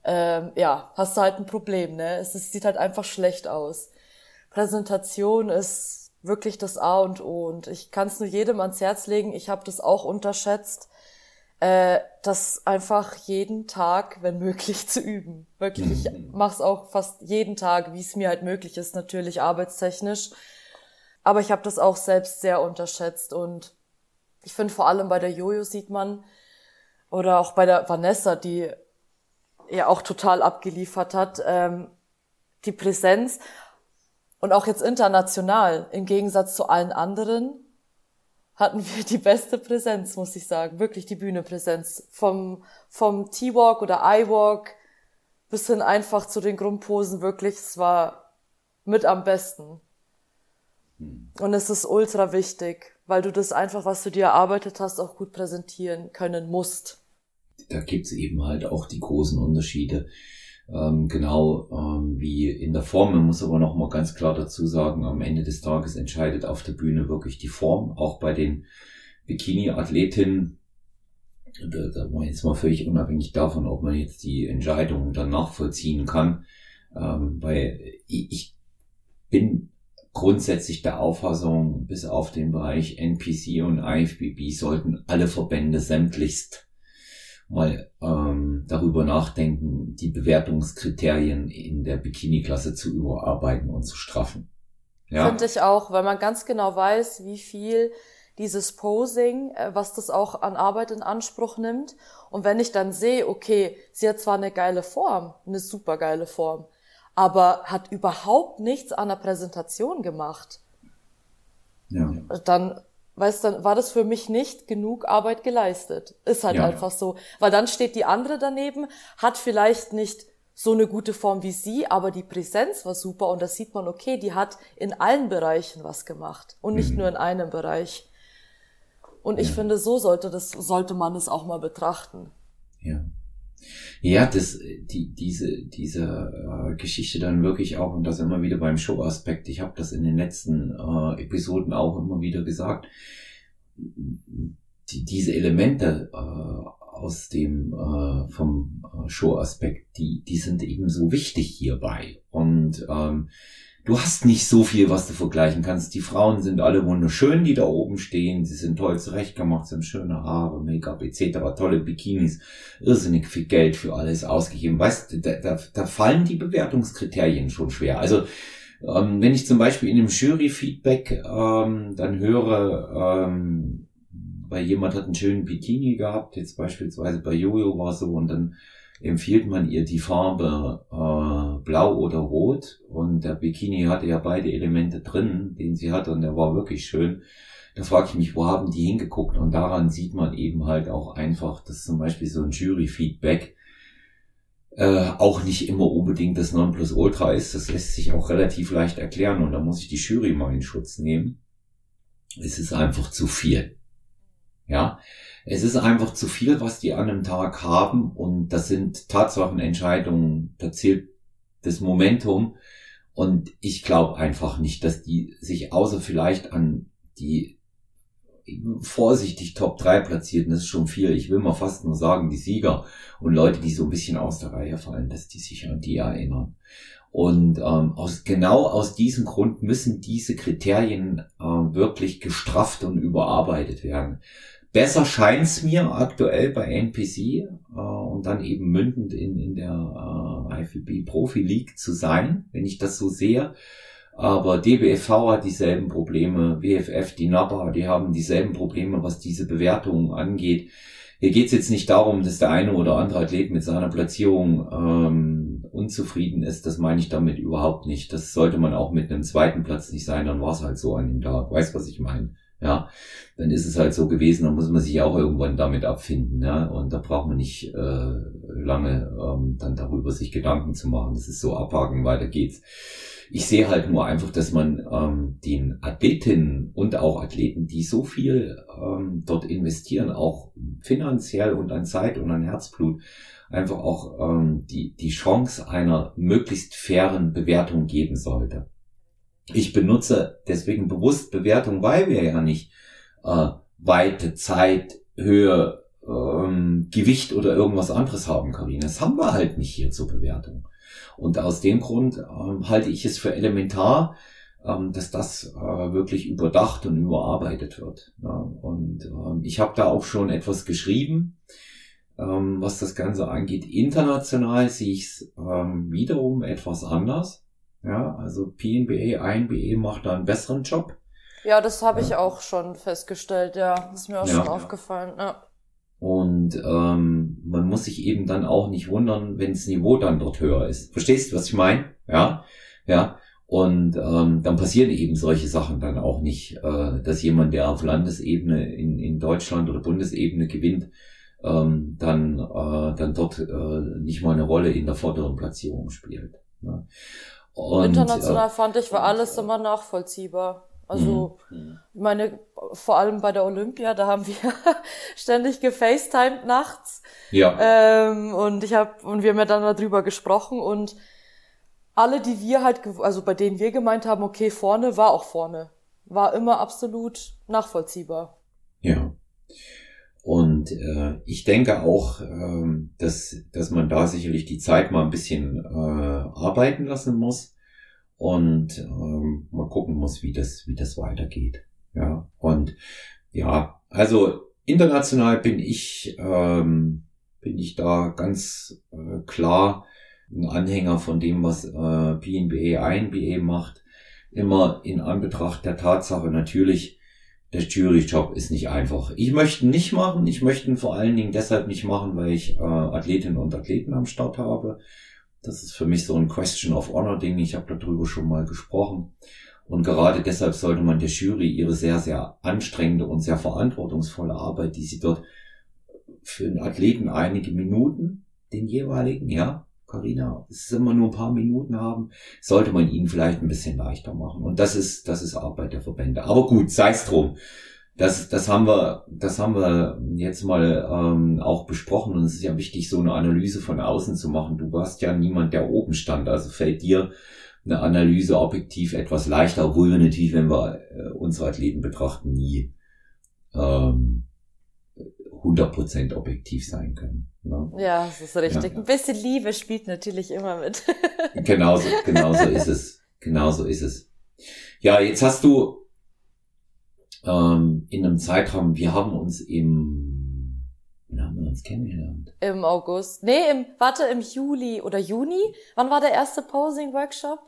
[SPEAKER 3] ähm, ja, hast du halt ein Problem, ne? Es, es sieht halt einfach schlecht aus. Präsentation ist wirklich das A und O. Und ich kann es nur jedem ans Herz legen. Ich habe das auch unterschätzt, äh, das einfach jeden Tag, wenn möglich, zu üben. Wirklich, ich mhm. mache es auch fast jeden Tag, wie es mir halt möglich ist, natürlich arbeitstechnisch. Aber ich habe das auch selbst sehr unterschätzt. Und ich finde vor allem bei der Jojo sieht man, oder auch bei der Vanessa, die ja auch total abgeliefert hat, ähm, die Präsenz und auch jetzt international, im Gegensatz zu allen anderen, hatten wir die beste Präsenz, muss ich sagen. Wirklich die Bühnepräsenz. Vom, vom T-Walk oder I-Walk bis hin einfach zu den Grundposen. Wirklich, es war mit am besten. Hm. Und es ist ultra wichtig, weil du das einfach, was du dir erarbeitet hast, auch gut präsentieren können musst.
[SPEAKER 1] Da gibt's eben halt auch die großen Unterschiede ähm, genau ähm, wie in der Form. Man muss aber noch mal ganz klar dazu sagen, am Ende des Tages entscheidet auf der Bühne wirklich die Form, auch bei den Bikini-Athletinnen. Da, da war jetzt mal völlig unabhängig davon, ob man jetzt die Entscheidung dann nachvollziehen kann, ähm, weil ich bin grundsätzlich der Auffassung, bis auf den Bereich NPC und IFBB sollten alle Verbände sämtlichst mal ähm, darüber nachdenken, die Bewertungskriterien in der Bikini-Klasse zu überarbeiten und zu straffen.
[SPEAKER 3] Ja? Finde ich auch, weil man ganz genau weiß, wie viel dieses Posing, äh, was das auch an Arbeit in Anspruch nimmt. Und wenn ich dann sehe, okay, sie hat zwar eine geile Form, eine super geile Form, aber hat überhaupt nichts an der Präsentation gemacht, ja. dann weißt dann war das für mich nicht genug Arbeit geleistet. Ist halt ja, einfach so. Weil dann steht die andere daneben, hat vielleicht nicht so eine gute Form wie sie, aber die Präsenz war super und da sieht man, okay, die hat in allen Bereichen was gemacht und nicht mhm. nur in einem Bereich. Und ich ja. finde, so sollte das, sollte man es auch mal betrachten.
[SPEAKER 1] Ja. Ja, das, die, diese, diese äh, Geschichte dann wirklich auch, und das immer wieder beim Show-Aspekt, ich habe das in den letzten äh, Episoden auch immer wieder gesagt, die, diese Elemente äh, aus dem äh, vom äh, Show-Aspekt, die, die sind eben so wichtig hierbei. Und ähm, du hast nicht so viel, was du vergleichen kannst. Die Frauen sind alle wunderschön, die da oben stehen. Sie sind toll zurechtgemacht, sie haben schöne Haare, Make-up etc., tolle Bikinis, irrsinnig viel Geld für alles ausgegeben. Weißt du, da, da, da fallen die Bewertungskriterien schon schwer. Also ähm, wenn ich zum Beispiel in einem Jury-Feedback ähm, dann höre, ähm, weil jemand hat einen schönen Bikini gehabt, jetzt beispielsweise bei Jojo war so, und dann empfiehlt man ihr die Farbe äh, blau oder rot und der Bikini hatte ja beide Elemente drin, den sie hatte und der war wirklich schön. Da frage ich mich, wo haben die hingeguckt? Und daran sieht man eben halt auch einfach, dass zum Beispiel so ein Jury-Feedback äh, auch nicht immer unbedingt das Nonplusultra ist. Das lässt sich auch relativ leicht erklären und da muss ich die Jury mal in Schutz nehmen. Es ist einfach zu viel. Ja, es ist einfach zu viel, was die an einem Tag haben und das sind Tatsachenentscheidungen, da zählt das Momentum und ich glaube einfach nicht, dass die sich außer vielleicht an die vorsichtig Top 3 platzierten, das ist schon viel. Ich will mal fast nur sagen, die Sieger und Leute, die so ein bisschen aus der Reihe fallen, dass die sich an die erinnern. Und ähm, aus, genau aus diesem Grund müssen diese Kriterien äh, wirklich gestrafft und überarbeitet werden. Besser scheint's mir aktuell bei NPC äh, und dann eben mündend in, in der äh, IFBB Profi League zu sein, wenn ich das so sehe. Aber DBFV hat dieselben Probleme, WFF, die NAPA, die haben dieselben Probleme, was diese Bewertungen angeht. Hier geht's jetzt nicht darum, dass der eine oder andere Athlet mit seiner Platzierung ähm, unzufrieden ist. Das meine ich damit überhaupt nicht. Das sollte man auch mit einem zweiten Platz nicht sein. Dann war es halt so an dem Tag. Weißt was ich meine? Ja, dann ist es halt so gewesen, dann muss man sich auch irgendwann damit abfinden, ja, und da braucht man nicht äh, lange ähm, dann darüber sich Gedanken zu machen. Das ist so abhaken, weiter geht's. Ich sehe halt nur einfach, dass man ähm, den Athletinnen und auch Athleten, die so viel ähm, dort investieren, auch finanziell und an Zeit und an Herzblut, einfach auch ähm, die, die Chance einer möglichst fairen Bewertung geben sollte. Ich benutze deswegen bewusst Bewertung, weil wir ja nicht äh, Weite, Zeit, Höhe, ähm, Gewicht oder irgendwas anderes haben, Karina. Das haben wir halt nicht hier zur Bewertung. Und aus dem Grund ähm, halte ich es für elementar, ähm, dass das äh, wirklich überdacht und überarbeitet wird. Ja, und ähm, ich habe da auch schon etwas geschrieben, ähm, was das Ganze angeht. International sehe ich es ähm, wiederum etwas anders. Ja, also PNBA, INBA macht da einen besseren Job.
[SPEAKER 3] Ja, das habe ich auch schon festgestellt, ja. Das ist mir auch ja. schon aufgefallen, ja.
[SPEAKER 1] Und ähm, man muss sich eben dann auch nicht wundern, wenn das Niveau dann dort höher ist. Verstehst du, was ich meine? Ja, ja. Und ähm, dann passieren eben solche Sachen dann auch nicht, äh, dass jemand, der auf Landesebene in, in Deutschland oder Bundesebene gewinnt, ähm, dann, äh, dann dort äh, nicht mal eine Rolle in der vorderen Platzierung spielt. Ja.
[SPEAKER 3] Und, International äh, fand ich, war alles immer nachvollziehbar. Also, mhm. ich meine, vor allem bei der Olympia, da haben wir ständig gefacetimed nachts. Ja. Ähm, und ich habe und wir haben ja dann darüber gesprochen und alle, die wir halt, also bei denen wir gemeint haben, okay, vorne war auch vorne, war immer absolut nachvollziehbar.
[SPEAKER 1] Ja. Und äh, ich denke auch, äh, dass, dass man da sicherlich die Zeit mal ein bisschen äh, arbeiten lassen muss und ähm, mal gucken muss, wie das, wie das weitergeht. Ja, und ja, also international bin ich, ähm, bin ich da ganz äh, klar ein Anhänger von dem, was äh, PNBA, INBA macht. Immer in Anbetracht der Tatsache natürlich, der Juryjob ist nicht einfach. Ich möchte ihn nicht machen. Ich möchte ihn vor allen Dingen deshalb nicht machen, weil ich äh, Athletinnen und Athleten am Start habe. Das ist für mich so ein Question of Honor Ding. Ich habe darüber schon mal gesprochen. Und gerade deshalb sollte man der Jury ihre sehr, sehr anstrengende und sehr verantwortungsvolle Arbeit, die sie dort für den Athleten einige Minuten, den jeweiligen, ja, Carina, es ist immer nur ein paar Minuten haben, sollte man ihnen vielleicht ein bisschen leichter machen. Und das ist, das ist Arbeit der Verbände. Aber gut, sei es drum. Das, das haben wir, das haben wir jetzt mal ähm, auch besprochen und es ist ja wichtig, so eine Analyse von außen zu machen. Du warst ja niemand, der oben stand, also fällt dir eine Analyse objektiv etwas leichter, obwohl wir natürlich, wenn wir äh, unsere Athleten betrachten, nie ähm, 100% objektiv sein können.
[SPEAKER 3] Ne? Ja, das ist richtig. Ja. Ein bisschen Liebe spielt natürlich immer mit.
[SPEAKER 1] genauso, genauso ist es. Genau so ist es. Ja, jetzt hast du ähm, in einem Zeitraum, wir haben uns im, wann haben wir uns kennengelernt?
[SPEAKER 3] Im August. Nee, im, warte, im Juli oder Juni? Wann war der erste Posing-Workshop?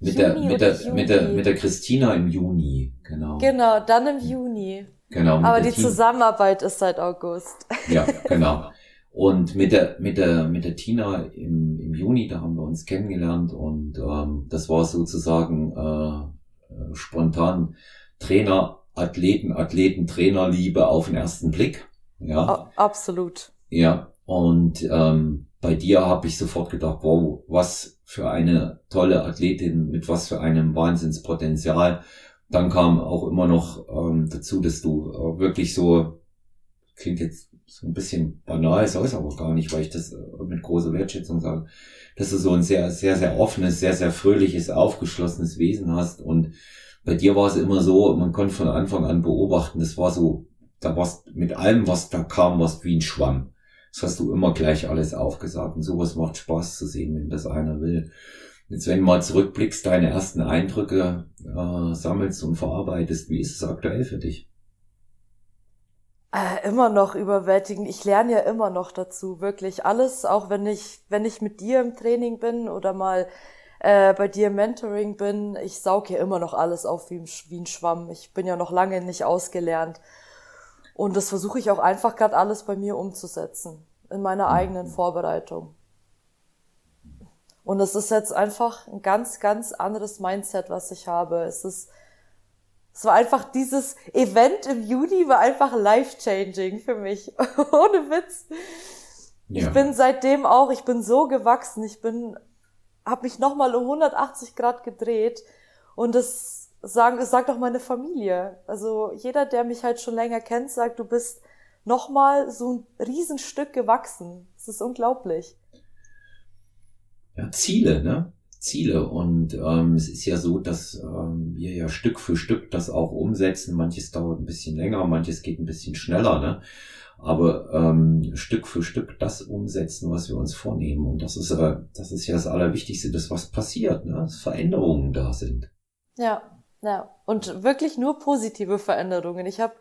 [SPEAKER 1] Mit der, mit der, mit der, mit der Christina im Juni, genau.
[SPEAKER 3] Genau, dann im Juni.
[SPEAKER 1] Genau.
[SPEAKER 3] Aber die Team. Zusammenarbeit ist seit August.
[SPEAKER 1] Ja, genau. Und mit der, mit der, mit der Tina im, im Juni, da haben wir uns kennengelernt und ähm, das war sozusagen äh, äh spontan Trainer, Athleten, Athleten, Trainerliebe auf den ersten Blick. Ja.
[SPEAKER 3] A absolut.
[SPEAKER 1] Ja. Und ähm, bei dir habe ich sofort gedacht, wow, was für eine tolle Athletin mit was für einem Wahnsinnspotenzial. Dann kam auch immer noch ähm, dazu, dass du äh, wirklich so, klingt jetzt so ein bisschen banal, ist aber gar nicht, weil ich das äh, mit großer Wertschätzung sage, dass du so ein sehr, sehr, sehr offenes, sehr, sehr fröhliches, aufgeschlossenes Wesen hast und bei dir war es immer so, man konnte von Anfang an beobachten, das war so, da warst mit allem, was da kam, warst wie ein Schwamm. Das hast du immer gleich alles aufgesagt und sowas macht Spaß zu sehen, wenn das einer will. Jetzt, wenn du mal zurückblickst, deine ersten Eindrücke äh, sammelst und verarbeitest, wie ist es aktuell für dich?
[SPEAKER 3] Äh, immer noch überwältigend. Ich lerne ja immer noch dazu, wirklich alles, auch wenn ich, wenn ich mit dir im Training bin oder mal äh, bei dir im Mentoring bin, ich saug ja immer noch alles auf wie, wie ein Schwamm. Ich bin ja noch lange nicht ausgelernt. Und das versuche ich auch einfach gerade alles bei mir umzusetzen, in meiner mhm. eigenen Vorbereitung. Und es ist jetzt einfach ein ganz, ganz anderes Mindset, was ich habe. Es ist, es war einfach dieses Event im Juni war einfach life-changing für mich. Ohne Witz. Ja. Ich bin seitdem auch, ich bin so gewachsen. Ich bin habe mich nochmal um 180 Grad gedreht und das sagen, das sagt auch meine Familie. Also jeder, der mich halt schon länger kennt, sagt, du bist nochmal so ein Riesenstück gewachsen. Das ist unglaublich.
[SPEAKER 1] Ja, Ziele, ne? Ziele. Und ähm, es ist ja so, dass ähm, wir ja Stück für Stück das auch umsetzen. Manches dauert ein bisschen länger, manches geht ein bisschen schneller, ne? aber ähm, Stück für Stück das umsetzen, was wir uns vornehmen. Und das ist, äh, das ist ja das Allerwichtigste, dass was passiert, ne? dass Veränderungen da sind.
[SPEAKER 3] Ja, ja. Und wirklich nur positive Veränderungen. Ich habe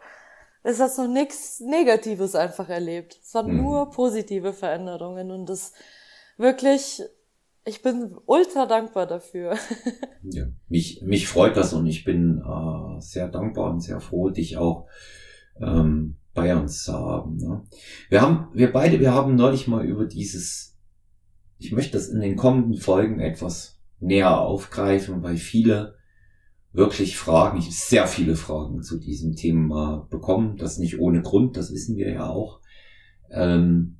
[SPEAKER 3] es hat noch nichts Negatives einfach erlebt. Es waren hm. nur positive Veränderungen und das wirklich, ich bin ultra dankbar dafür.
[SPEAKER 1] ja, mich, mich freut das und ich bin äh, sehr dankbar und sehr froh, dich auch ähm, bei uns zu haben. Ne? Wir haben, wir beide, wir haben neulich mal über dieses, ich möchte das in den kommenden Folgen etwas näher aufgreifen, weil viele wirklich Fragen, ich sehr viele Fragen zu diesem Thema bekommen, das nicht ohne Grund, das wissen wir ja auch, ähm,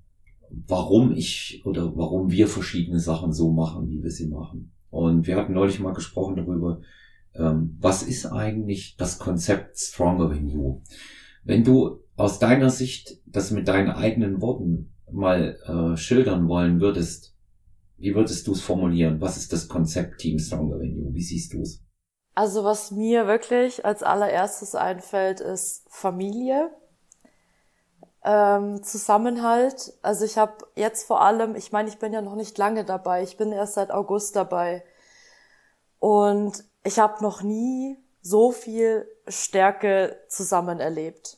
[SPEAKER 1] warum ich oder warum wir verschiedene Sachen so machen, wie wir sie machen. Und wir hatten neulich mal gesprochen darüber, ähm, was ist eigentlich das Konzept Stronger Than You? Wenn du aus deiner Sicht das mit deinen eigenen Worten mal äh, schildern wollen würdest, wie würdest du es formulieren? Was ist das Konzept Team Stronger Than You? Wie siehst du es?
[SPEAKER 3] Also was mir wirklich als allererstes einfällt, ist Familie, ähm, Zusammenhalt. Also ich habe jetzt vor allem, ich meine, ich bin ja noch nicht lange dabei, ich bin erst seit August dabei und ich habe noch nie so viel Stärke zusammen erlebt.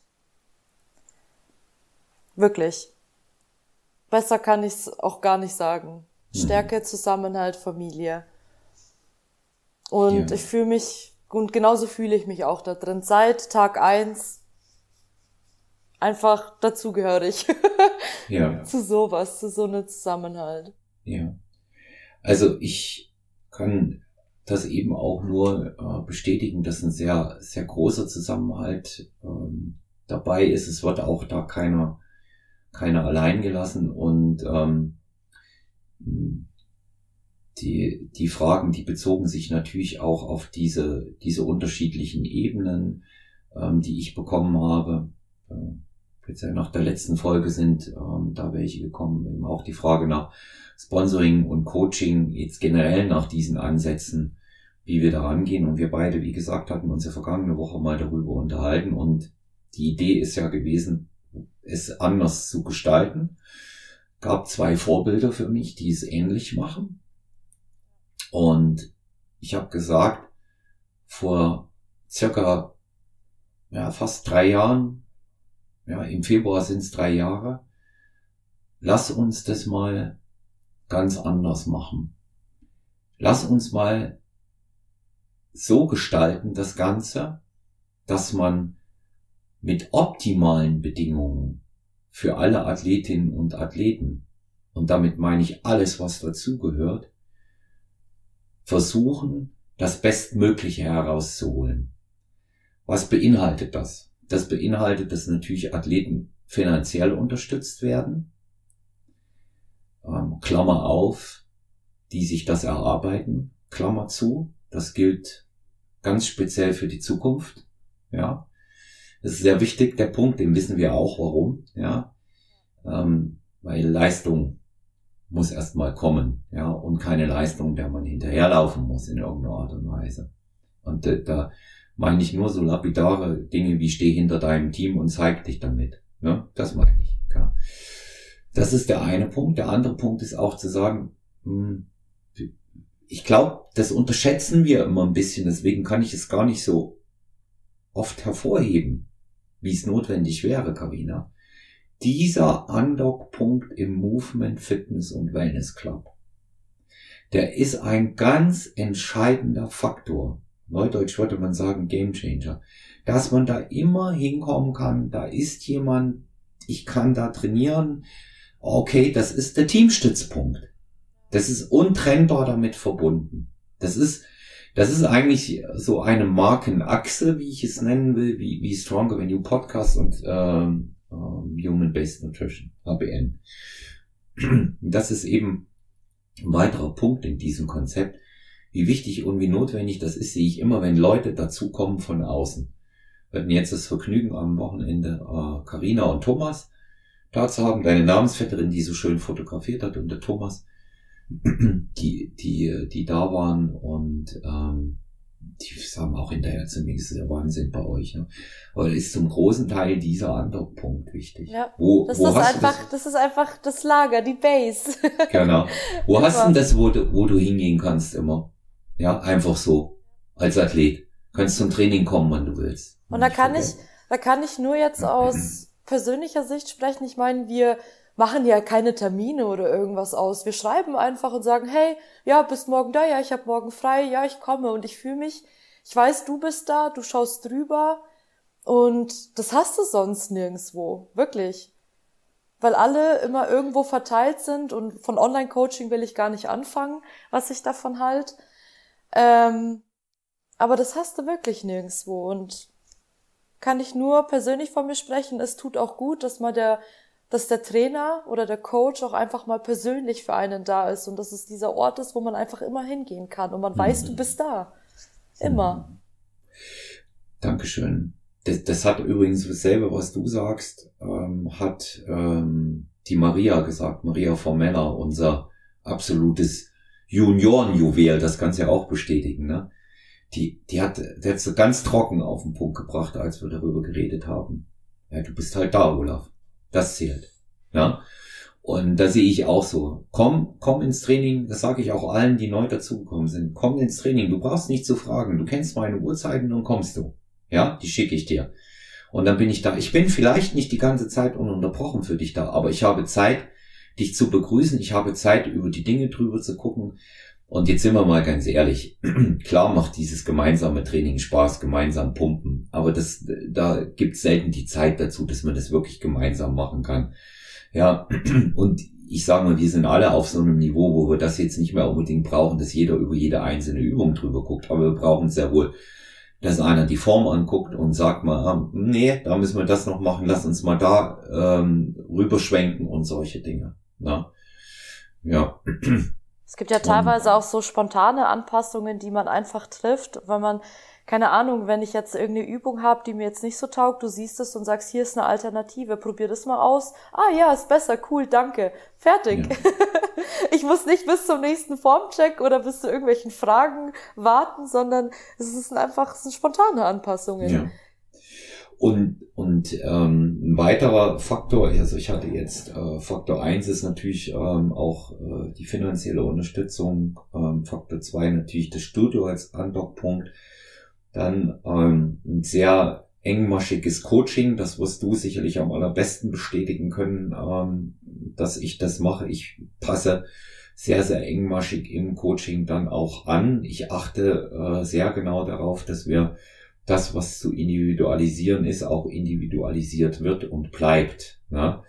[SPEAKER 3] Wirklich. Besser kann ich es auch gar nicht sagen. Mhm. Stärke, Zusammenhalt, Familie. Und ja. ich fühle mich, und genauso fühle ich mich auch da drin. Seit Tag eins einfach dazugehörig. ja. Zu sowas, zu so einem Zusammenhalt.
[SPEAKER 1] Ja. Also ich kann das eben auch nur äh, bestätigen, dass ein sehr, sehr großer Zusammenhalt ähm, dabei ist. Es wird auch da keiner keiner allein gelassen und ähm, die, die Fragen, die bezogen sich natürlich auch auf diese, diese unterschiedlichen Ebenen, ähm, die ich bekommen habe. Äh, speziell nach der letzten Folge sind ähm, da welche gekommen, eben auch die Frage nach Sponsoring und Coaching, jetzt generell nach diesen Ansätzen, wie wir da rangehen. Und wir beide, wie gesagt, hatten uns ja vergangene Woche mal darüber unterhalten und die Idee ist ja gewesen, es anders zu gestalten. Gab zwei Vorbilder für mich, die es ähnlich machen. Und ich habe gesagt, vor circa ja, fast drei Jahren, ja, im Februar sind es drei Jahre, lass uns das mal ganz anders machen. Lass uns mal so gestalten, das Ganze, dass man mit optimalen Bedingungen für alle Athletinnen und Athleten, und damit meine ich alles, was dazugehört, versuchen, das Bestmögliche herauszuholen. Was beinhaltet das? Das beinhaltet, dass natürlich Athleten finanziell unterstützt werden. Ähm, Klammer auf, die sich das erarbeiten. Klammer zu. Das gilt ganz speziell für die Zukunft. Ja. Das ist sehr wichtig, der Punkt, den wissen wir auch, warum. Ja. Ähm, weil Leistung muss erstmal kommen, ja, und keine Leistung, der man hinterherlaufen muss in irgendeiner Art und Weise. Und äh, da meine ich nur so lapidare Dinge wie steh hinter deinem Team und zeig dich damit. Ne? Das meine ich. Ja. Das ist der eine Punkt. Der andere Punkt ist auch zu sagen, hm, ich glaube, das unterschätzen wir immer ein bisschen, deswegen kann ich es gar nicht so oft hervorheben, wie es notwendig wäre, Karina dieser Undock-Punkt im Movement Fitness und Wellness Club, der ist ein ganz entscheidender Faktor. Neudeutsch würde man sagen Game Changer. Dass man da immer hinkommen kann, da ist jemand, ich kann da trainieren. Okay, das ist der Teamstützpunkt. Das ist untrennbar damit verbunden. Das ist, das ist eigentlich so eine Markenachse, wie ich es nennen will, wie, wie Stronger When You Podcast und ähm, ähm, Human Based Nutrition, HBN. Das ist eben ein weiterer Punkt in diesem Konzept. Wie wichtig und wie notwendig das ist, sehe ich immer, wenn Leute dazukommen von außen. Wir hatten jetzt das Vergnügen am Wochenende, äh, Carina und Thomas da zu haben, deine Namensvetterin, die so schön fotografiert hat und der Thomas, die, die, die da waren und ähm, die sagen auch hinterher zu mir, das ist ja Wahnsinn bei euch. Ne? Aber ist zum großen Teil dieser Andockpunkt wichtig.
[SPEAKER 3] Ja, wo, das, wo ist einfach, das? das? ist einfach das Lager, die Base.
[SPEAKER 1] genau. Wo hast du denn das, wo du, wo du hingehen kannst immer? Ja, einfach so. Als Athlet. Kannst zum Training kommen, wann du willst.
[SPEAKER 3] Und da kann ich, da kann ich nur jetzt aus persönlicher Sicht sprechen. Ich meine, wir machen ja keine Termine oder irgendwas aus. Wir schreiben einfach und sagen, hey, ja, bist morgen da, ja, ich habe morgen frei, ja, ich komme und ich fühle mich, ich weiß, du bist da, du schaust drüber und das hast du sonst nirgendwo, wirklich. Weil alle immer irgendwo verteilt sind und von Online-Coaching will ich gar nicht anfangen, was ich davon halt. Ähm, aber das hast du wirklich nirgendwo und kann ich nur persönlich von mir sprechen. Es tut auch gut, dass mal der dass der Trainer oder der Coach auch einfach mal persönlich für einen da ist und dass es dieser Ort ist, wo man einfach immer hingehen kann und man weiß, du mhm. bist da. Immer. Mhm.
[SPEAKER 1] Dankeschön. Das, das hat übrigens dasselbe, was du sagst, ähm, hat ähm, die Maria gesagt, Maria Formella, unser absolutes Juniorenjuwel, das kannst du ja auch bestätigen, ne? Die, die hat, die hat so ganz trocken auf den Punkt gebracht, als wir darüber geredet haben. Ja, du bist halt da, Olaf. Das zählt. Ja. Und da sehe ich auch so. Komm, komm ins Training, das sage ich auch allen, die neu dazugekommen sind. Komm ins Training, du brauchst nicht zu fragen. Du kennst meine Uhrzeiten und kommst du. Ja, die schicke ich dir. Und dann bin ich da. Ich bin vielleicht nicht die ganze Zeit ununterbrochen für dich da, aber ich habe Zeit, dich zu begrüßen. Ich habe Zeit, über die Dinge drüber zu gucken. Und jetzt sind wir mal ganz ehrlich. Klar macht dieses gemeinsame Training Spaß, gemeinsam pumpen. Aber das, da gibt es selten die Zeit dazu, dass man das wirklich gemeinsam machen kann. Ja, und ich sage mal, wir sind alle auf so einem Niveau, wo wir das jetzt nicht mehr unbedingt brauchen, dass jeder über jede einzelne Übung drüber guckt. Aber wir brauchen sehr wohl, dass einer die Form anguckt und sagt mal, ah, nee, da müssen wir das noch machen, lass uns mal da ähm, rüberschwenken und solche Dinge. Na? Ja.
[SPEAKER 3] Es gibt ja teilweise auch so spontane Anpassungen, die man einfach trifft, weil man, keine Ahnung, wenn ich jetzt irgendeine Übung habe, die mir jetzt nicht so taugt, du siehst es und sagst, hier ist eine Alternative, probier das mal aus. Ah ja, ist besser, cool, danke. Fertig. Ja. ich muss nicht bis zum nächsten Formcheck oder bis zu irgendwelchen Fragen warten, sondern es sind einfach es sind spontane Anpassungen. Ja.
[SPEAKER 1] Und, und ähm, ein weiterer Faktor, also ich hatte jetzt äh, Faktor eins ist natürlich ähm, auch äh, die finanzielle Unterstützung, ähm, Faktor zwei natürlich das Studio als Andockpunkt, dann ähm, ein sehr engmaschiges Coaching, das wirst du sicherlich am allerbesten bestätigen können, ähm, dass ich das mache. Ich passe sehr, sehr engmaschig im Coaching dann auch an. Ich achte äh, sehr genau darauf, dass wir das, was zu individualisieren ist, auch individualisiert wird und bleibt. Ne?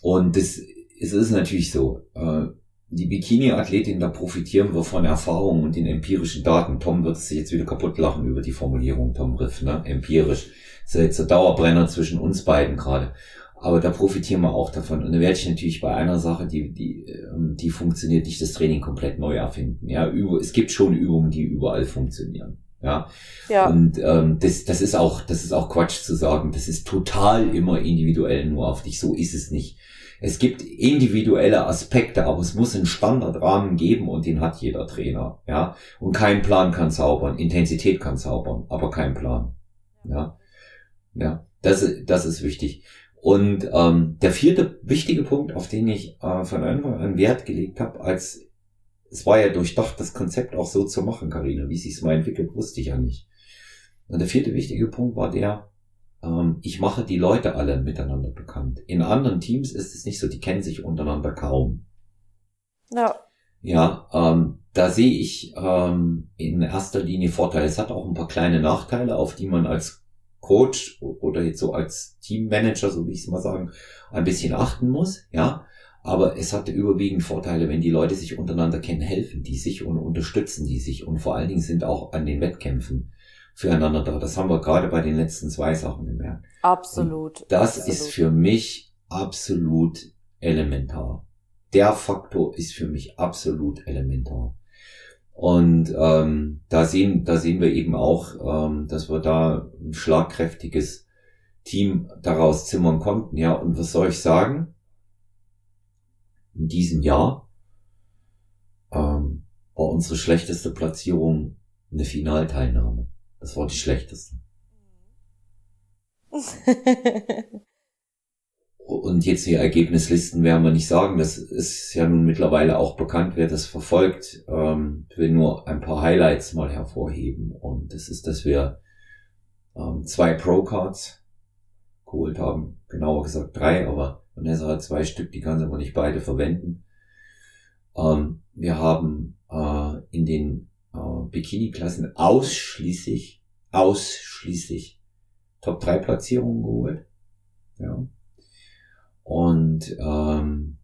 [SPEAKER 1] Und das, es ist natürlich so, äh, die Bikini-Athletin, da profitieren wir von Erfahrung und den empirischen Daten. Tom wird sich jetzt wieder kaputt lachen über die Formulierung, Tom Riff, ne? empirisch. Das ist jetzt der Dauerbrenner zwischen uns beiden gerade. Aber da profitieren wir auch davon. Und da werde ich natürlich bei einer Sache, die, die, ähm, die funktioniert, nicht das Training komplett neu erfinden. Ja, es gibt schon Übungen, die überall funktionieren. Ja. ja. Und ähm, das, das ist auch, das ist auch Quatsch zu sagen. Das ist total immer individuell nur auf dich. So ist es nicht. Es gibt individuelle Aspekte, aber es muss einen Standardrahmen geben und den hat jeder Trainer. Ja. Und kein Plan kann zaubern. Intensität kann zaubern, aber kein Plan. Ja. Ja. Das, das ist wichtig. Und ähm, der vierte wichtige Punkt, auf den ich äh, von Anfang an Wert gelegt habe, als es war ja durchdacht, das Konzept auch so zu machen, Karina. Wie sich es mal entwickelt, wusste ich ja nicht. Und der vierte wichtige Punkt war der, ähm, ich mache die Leute alle miteinander bekannt. In anderen Teams ist es nicht so, die kennen sich untereinander kaum. Ja. Ja, ähm, da sehe ich ähm, in erster Linie Vorteile. Es hat auch ein paar kleine Nachteile, auf die man als Coach oder jetzt so als Teammanager, so wie ich es mal sagen, ein bisschen achten muss. Ja, aber es hatte überwiegend Vorteile, wenn die Leute sich untereinander kennen, helfen die sich und unterstützen die sich und vor allen Dingen sind auch an den Wettkämpfen füreinander da. Das haben wir gerade bei den letzten zwei Sachen gemerkt.
[SPEAKER 3] Absolut.
[SPEAKER 1] Und das
[SPEAKER 3] absolut.
[SPEAKER 1] ist für mich absolut elementar. Der Faktor ist für mich absolut elementar. Und ähm, da sehen, da sehen wir eben auch, ähm, dass wir da ein schlagkräftiges Team daraus zimmern konnten. Ja, und was soll ich sagen? In diesem Jahr ähm, war unsere schlechteste Platzierung eine Finalteilnahme. Das war die schlechteste. Und jetzt die Ergebnislisten werden wir nicht sagen. Das ist ja nun mittlerweile auch bekannt, wer das verfolgt. Ähm, ich will nur ein paar Highlights mal hervorheben. Und das ist, dass wir ähm, zwei Pro-Cards geholt haben. Genauer gesagt drei, aber Vanessa hat zwei Stück, die kann sie aber nicht beide verwenden. Ähm, wir haben äh, in den äh, Bikini-Klassen ausschließlich, ausschließlich Top 3 Platzierungen geholt. Ja. Und ähm,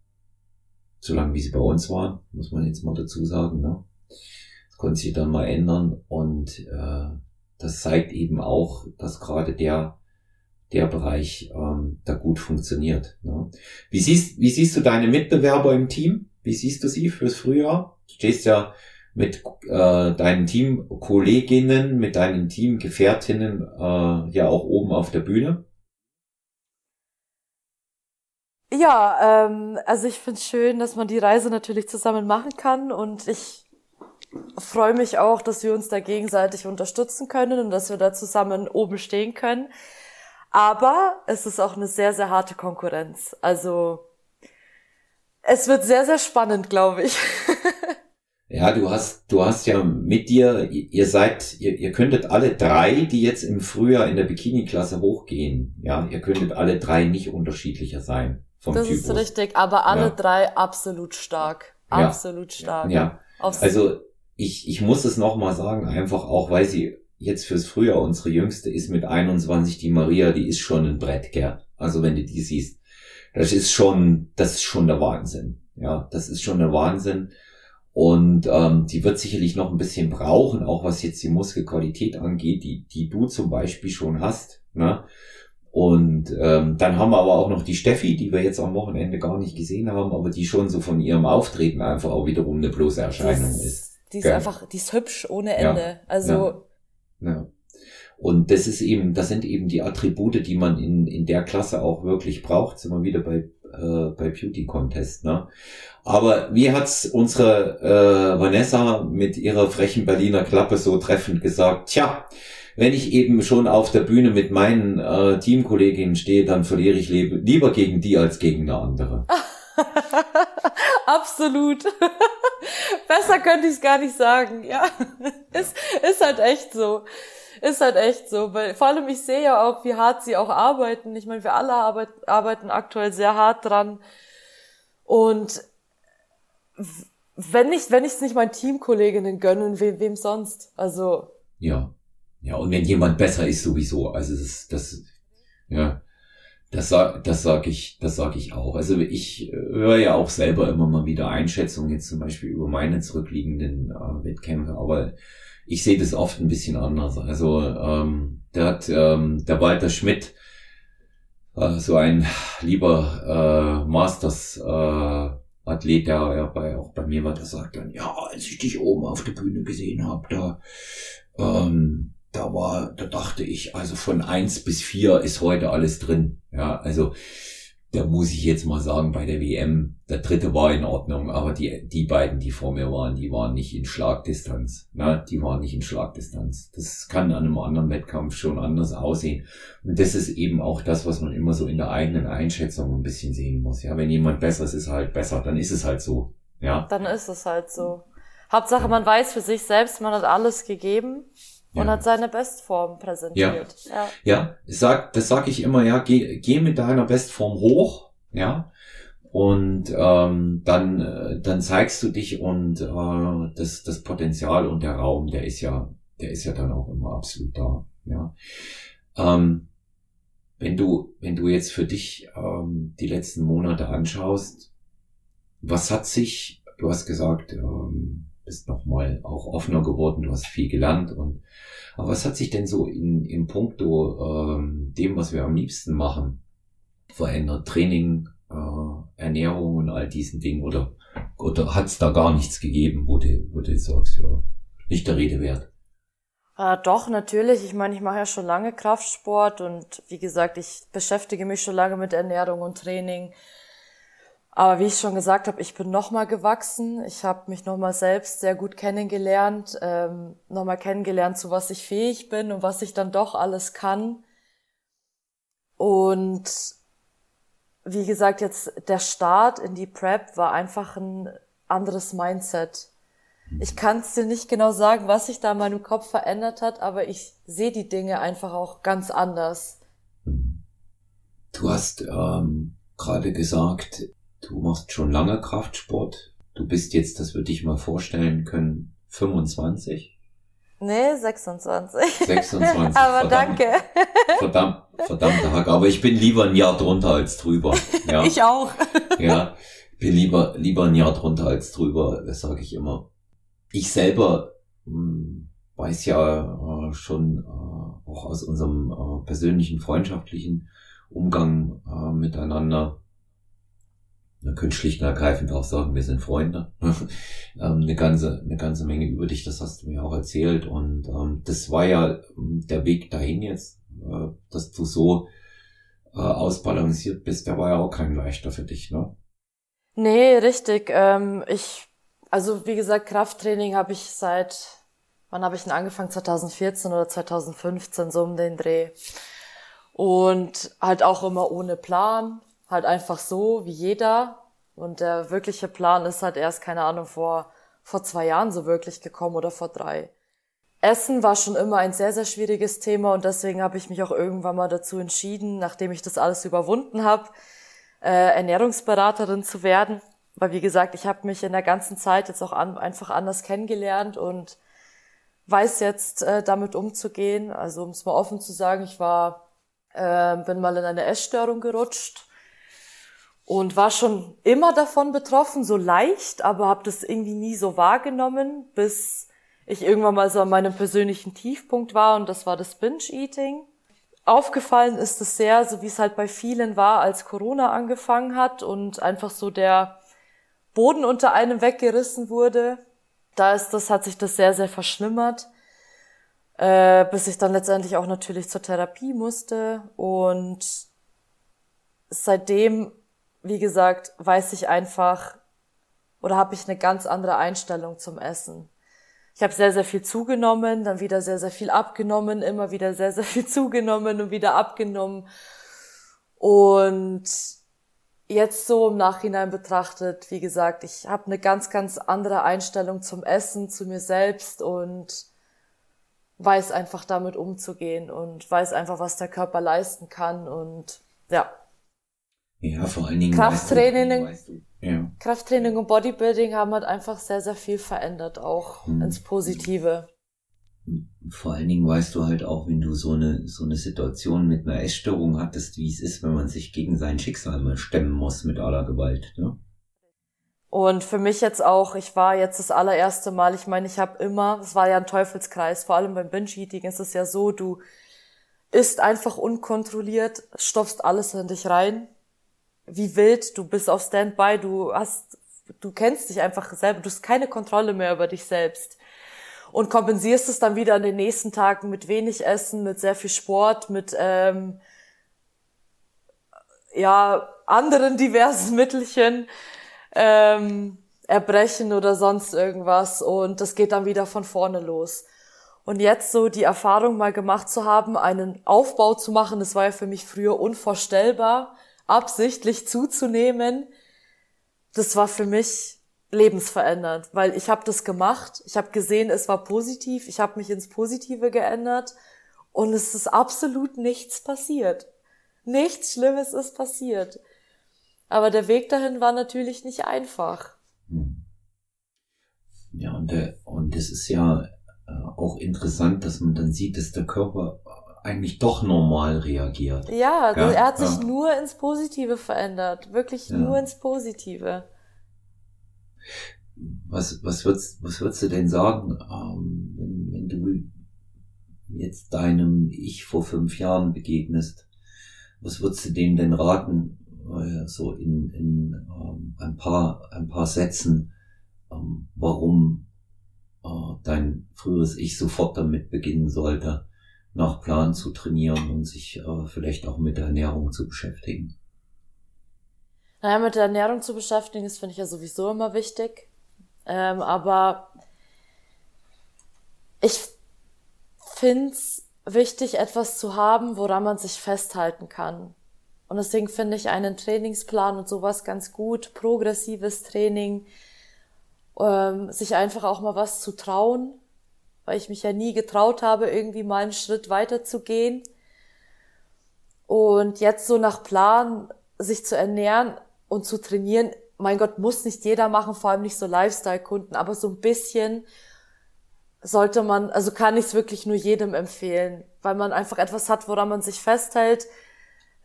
[SPEAKER 1] so lange wie sie bei uns waren, muss man jetzt mal dazu sagen, ne? Das konnte sich dann mal ändern und äh, das zeigt eben auch, dass gerade der der Bereich ähm, da gut funktioniert. Ne? Wie, siehst, wie siehst du deine Mitbewerber im Team? Wie siehst du sie fürs Frühjahr? Du stehst ja mit äh, deinen Teamkolleginnen, mit deinen Teamgefährtinnen äh, ja auch oben auf der Bühne.
[SPEAKER 3] Ja, ähm, also ich finde es schön, dass man die Reise natürlich zusammen machen kann und ich freue mich auch, dass wir uns da gegenseitig unterstützen können und dass wir da zusammen oben stehen können. Aber es ist auch eine sehr, sehr harte Konkurrenz. Also es wird sehr, sehr spannend, glaube ich.
[SPEAKER 1] Ja, du hast, du hast ja mit dir, ihr seid, ihr, ihr könntet alle drei, die jetzt im Frühjahr in der Bikini-Klasse hochgehen, ja, ihr könntet alle drei nicht unterschiedlicher sein.
[SPEAKER 3] Vom das Typus. ist richtig, aber alle ja. drei absolut stark. Absolut ja. stark.
[SPEAKER 1] Ja. Also ich, ich muss es nochmal sagen, einfach auch, weil sie jetzt fürs Frühjahr unsere jüngste ist mit 21 die Maria, die ist schon ein Brett, gell? Also wenn du die siehst, das ist schon, das ist schon der Wahnsinn. Ja, das ist schon der Wahnsinn. Und ähm, die wird sicherlich noch ein bisschen brauchen, auch was jetzt die Muskelqualität angeht, die, die du zum Beispiel schon hast. Ne? Und ähm, dann haben wir aber auch noch die Steffi, die wir jetzt am Wochenende gar nicht gesehen haben, aber die schon so von ihrem Auftreten einfach auch wiederum eine bloße Erscheinung ist.
[SPEAKER 3] Die ist Gell? einfach, die ist hübsch ohne Ende. Ja, also
[SPEAKER 1] ja. Ja. Und das ist eben, das sind eben die Attribute, die man in, in der Klasse auch wirklich braucht. Sind wir wieder bei, äh, bei Beauty Contest, ne? Aber wie hat's unsere äh, Vanessa mit ihrer frechen Berliner Klappe so treffend gesagt? Tja, wenn ich eben schon auf der Bühne mit meinen äh, Teamkolleginnen stehe, dann verliere ich lieber gegen die als gegen eine andere.
[SPEAKER 3] Absolut. Besser könnte ich es gar nicht sagen. Ja, ist, ist halt echt so. Ist halt echt so. Weil vor allem ich sehe ja auch, wie hart sie auch arbeiten. Ich meine, wir alle arbeit, arbeiten aktuell sehr hart dran. Und wenn ich wenn ich es nicht meinen Teamkolleginnen gönnen, wem, wem sonst? Also
[SPEAKER 1] ja, ja und wenn jemand besser ist sowieso, also das das ja das sag das sag ich das sag ich auch. Also ich höre ja auch selber immer mal wieder Einschätzungen jetzt zum Beispiel über meine zurückliegenden äh, Wettkämpfe, aber ich sehe das oft ein bisschen anders. Also ähm, der hat ähm, der Walter Schmidt äh, so ein lieber äh, Masters äh, Athlet, der ja bei, auch bei mir war, der sagt dann, ja, als ich dich oben auf der Bühne gesehen habe, da, ähm, da war, da dachte ich, also von eins bis vier ist heute alles drin. Ja, also da muss ich jetzt mal sagen, bei der WM, der dritte war in Ordnung, aber die, die beiden, die vor mir waren, die waren nicht in Schlagdistanz. Ne? Die waren nicht in Schlagdistanz. Das kann an einem anderen Wettkampf schon anders aussehen. Und das ist eben auch das, was man immer so in der eigenen Einschätzung ein bisschen sehen muss. Ja, wenn jemand besser ist, ist halt besser, dann ist es halt so. Ja.
[SPEAKER 3] Dann ist es halt so. Hauptsache, man weiß für sich selbst, man hat alles gegeben und ja. hat seine Bestform präsentiert.
[SPEAKER 1] Ja, ja. ja sag, das sage ich immer, ja, geh, geh mit deiner Bestform hoch, ja, und ähm, dann, äh, dann zeigst du dich und äh, das, das Potenzial und der Raum, der ist ja, der ist ja dann auch immer absolut da, ja. Ähm, wenn du, wenn du jetzt für dich ähm, die letzten Monate anschaust, was hat sich, du hast gesagt, ähm, bist nochmal auch offener geworden, du hast viel gelernt und aber was hat sich denn so in, im Punkto ähm, dem, was wir am liebsten machen, verändert? Training, äh, Ernährung und all diesen Dingen oder, oder hat es da gar nichts gegeben, wo du, wo du sagst, ja, nicht der Rede wert?
[SPEAKER 3] Äh, doch, natürlich. Ich meine, ich mache ja schon lange Kraftsport und wie gesagt, ich beschäftige mich schon lange mit Ernährung und Training. Aber wie ich schon gesagt habe, ich bin nochmal gewachsen. Ich habe mich nochmal selbst sehr gut kennengelernt, ähm, nochmal kennengelernt, zu was ich fähig bin und was ich dann doch alles kann. Und wie gesagt, jetzt der Start in die Prep war einfach ein anderes Mindset. Ich kann es dir nicht genau sagen, was sich da in meinem Kopf verändert hat, aber ich sehe die Dinge einfach auch ganz anders.
[SPEAKER 1] Du hast ähm, gerade gesagt, Du machst schon lange Kraftsport. Du bist jetzt, das würde ich mal vorstellen können, 25?
[SPEAKER 3] Nee, 26.
[SPEAKER 1] 26.
[SPEAKER 3] aber verdammt, danke.
[SPEAKER 1] Verdammt, verdammter Hack. Aber ich bin lieber ein Jahr drunter als drüber. Ja.
[SPEAKER 3] ich auch.
[SPEAKER 1] ja, bin lieber, lieber ein Jahr drunter als drüber, das sage ich immer. Ich selber mh, hm, weiß ja äh, schon äh, auch aus unserem äh, persönlichen freundschaftlichen Umgang äh, miteinander, man könnte schlicht und ergreifend auch sagen, wir sind Freunde. ähm, eine ganze, eine ganze Menge über dich, das hast du mir auch erzählt. Und ähm, das war ja ähm, der Weg dahin jetzt, äh, dass du so äh, ausbalanciert bist, der war ja auch kein leichter für dich, ne?
[SPEAKER 3] Nee, richtig. Ähm, ich, also wie gesagt, Krafttraining habe ich seit, wann habe ich denn angefangen? 2014 oder 2015, so um den Dreh. Und halt auch immer ohne Plan halt einfach so wie jeder. Und der wirkliche Plan ist halt erst, keine Ahnung, vor, vor zwei Jahren so wirklich gekommen oder vor drei. Essen war schon immer ein sehr, sehr schwieriges Thema und deswegen habe ich mich auch irgendwann mal dazu entschieden, nachdem ich das alles überwunden habe, äh, Ernährungsberaterin zu werden. Weil wie gesagt, ich habe mich in der ganzen Zeit jetzt auch an, einfach anders kennengelernt und weiß jetzt äh, damit umzugehen. Also um es mal offen zu sagen, ich war, äh, bin mal in eine Essstörung gerutscht und war schon immer davon betroffen, so leicht, aber habe das irgendwie nie so wahrgenommen, bis ich irgendwann mal so an meinem persönlichen Tiefpunkt war und das war das Binge-Eating. Aufgefallen ist es sehr, so wie es halt bei vielen war, als Corona angefangen hat und einfach so der Boden unter einem weggerissen wurde. Da ist das, hat sich das sehr, sehr verschlimmert, äh, bis ich dann letztendlich auch natürlich zur Therapie musste und seitdem wie gesagt, weiß ich einfach oder habe ich eine ganz andere Einstellung zum Essen. ich habe sehr, sehr viel zugenommen, dann wieder sehr, sehr viel abgenommen, immer wieder sehr, sehr viel zugenommen und wieder abgenommen. Und jetzt so im Nachhinein betrachtet, wie gesagt, ich habe eine ganz, ganz andere Einstellung zum Essen, zu mir selbst und weiß einfach damit umzugehen und weiß einfach, was der Körper leisten kann und ja.
[SPEAKER 1] Ja, vor allen Dingen.
[SPEAKER 3] Krafttraining, weißt du. Ja. Krafttraining und Bodybuilding haben halt einfach sehr, sehr viel verändert, auch hm. ins Positive.
[SPEAKER 1] Vor allen Dingen weißt du halt auch, wenn du so eine, so eine Situation mit einer Essstörung hattest, wie es ist, wenn man sich gegen sein Schicksal mal stemmen muss mit aller Gewalt, ne?
[SPEAKER 3] Und für mich jetzt auch, ich war jetzt das allererste Mal, ich meine, ich habe immer, es war ja ein Teufelskreis, vor allem beim Binge-Eating ist es ja so, du isst einfach unkontrolliert, stopfst alles in dich rein, wie wild, du bist auf Standby, du hast, du kennst dich einfach selber, du hast keine Kontrolle mehr über dich selbst. Und kompensierst es dann wieder an den nächsten Tagen mit wenig Essen, mit sehr viel Sport, mit ähm, ja anderen diversen Mittelchen, ähm, Erbrechen oder sonst irgendwas. Und das geht dann wieder von vorne los. Und jetzt so die Erfahrung mal gemacht zu haben, einen Aufbau zu machen, das war ja für mich früher unvorstellbar, absichtlich zuzunehmen, das war für mich lebensverändernd, weil ich habe das gemacht, ich habe gesehen, es war positiv, ich habe mich ins Positive geändert und es ist absolut nichts passiert. Nichts Schlimmes ist passiert. Aber der Weg dahin war natürlich nicht einfach. Hm.
[SPEAKER 1] Ja, und, der, und das ist ja äh, auch interessant, dass man dann sieht, dass der Körper eigentlich doch normal reagiert.
[SPEAKER 3] Ja, ja er hat ja. sich nur ins Positive verändert. Wirklich ja. nur ins Positive.
[SPEAKER 1] Was, was, würdest, was würdest du denn sagen, ähm, wenn, wenn du jetzt deinem Ich vor fünf Jahren begegnest? Was würdest du dem denn raten, äh, so in, in ähm, ein, paar, ein paar Sätzen, ähm, warum äh, dein früheres Ich sofort damit beginnen sollte, nach Plan zu trainieren und sich äh, vielleicht auch mit der Ernährung zu beschäftigen?
[SPEAKER 3] Naja, mit der Ernährung zu beschäftigen, das finde ich ja sowieso immer wichtig. Ähm, aber ich finde es wichtig, etwas zu haben, woran man sich festhalten kann. Und deswegen finde ich einen Trainingsplan und sowas ganz gut, progressives Training, ähm, sich einfach auch mal was zu trauen, weil ich mich ja nie getraut habe, irgendwie mal einen Schritt weiter zu gehen. Und jetzt so nach Plan sich zu ernähren, und zu trainieren, mein Gott, muss nicht jeder machen, vor allem nicht so Lifestyle-Kunden, aber so ein bisschen sollte man, also kann ich es wirklich nur jedem empfehlen, weil man einfach etwas hat, woran man sich festhält,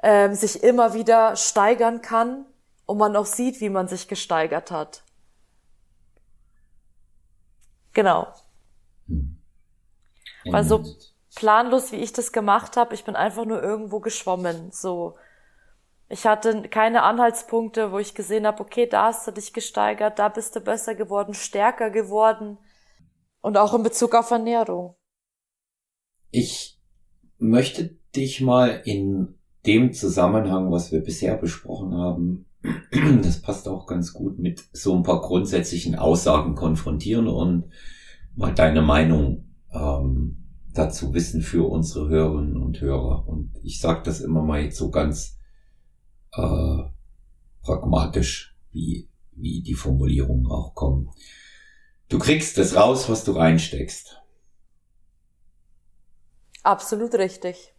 [SPEAKER 3] ähm, sich immer wieder steigern kann und man auch sieht, wie man sich gesteigert hat. Genau. Hm. Weil so planlos, wie ich das gemacht habe, ich bin einfach nur irgendwo geschwommen, so ich hatte keine Anhaltspunkte, wo ich gesehen habe, okay, da hast du dich gesteigert, da bist du besser geworden, stärker geworden. Und auch in Bezug auf Ernährung.
[SPEAKER 1] Ich möchte dich mal in dem Zusammenhang, was wir bisher besprochen haben, das passt auch ganz gut mit so ein paar grundsätzlichen Aussagen konfrontieren und mal deine Meinung ähm, dazu wissen für unsere Hörerinnen und Hörer. Und ich sage das immer mal jetzt so ganz äh, pragmatisch, wie, wie die Formulierungen auch kommen. Du kriegst das raus, was du reinsteckst.
[SPEAKER 3] Absolut richtig.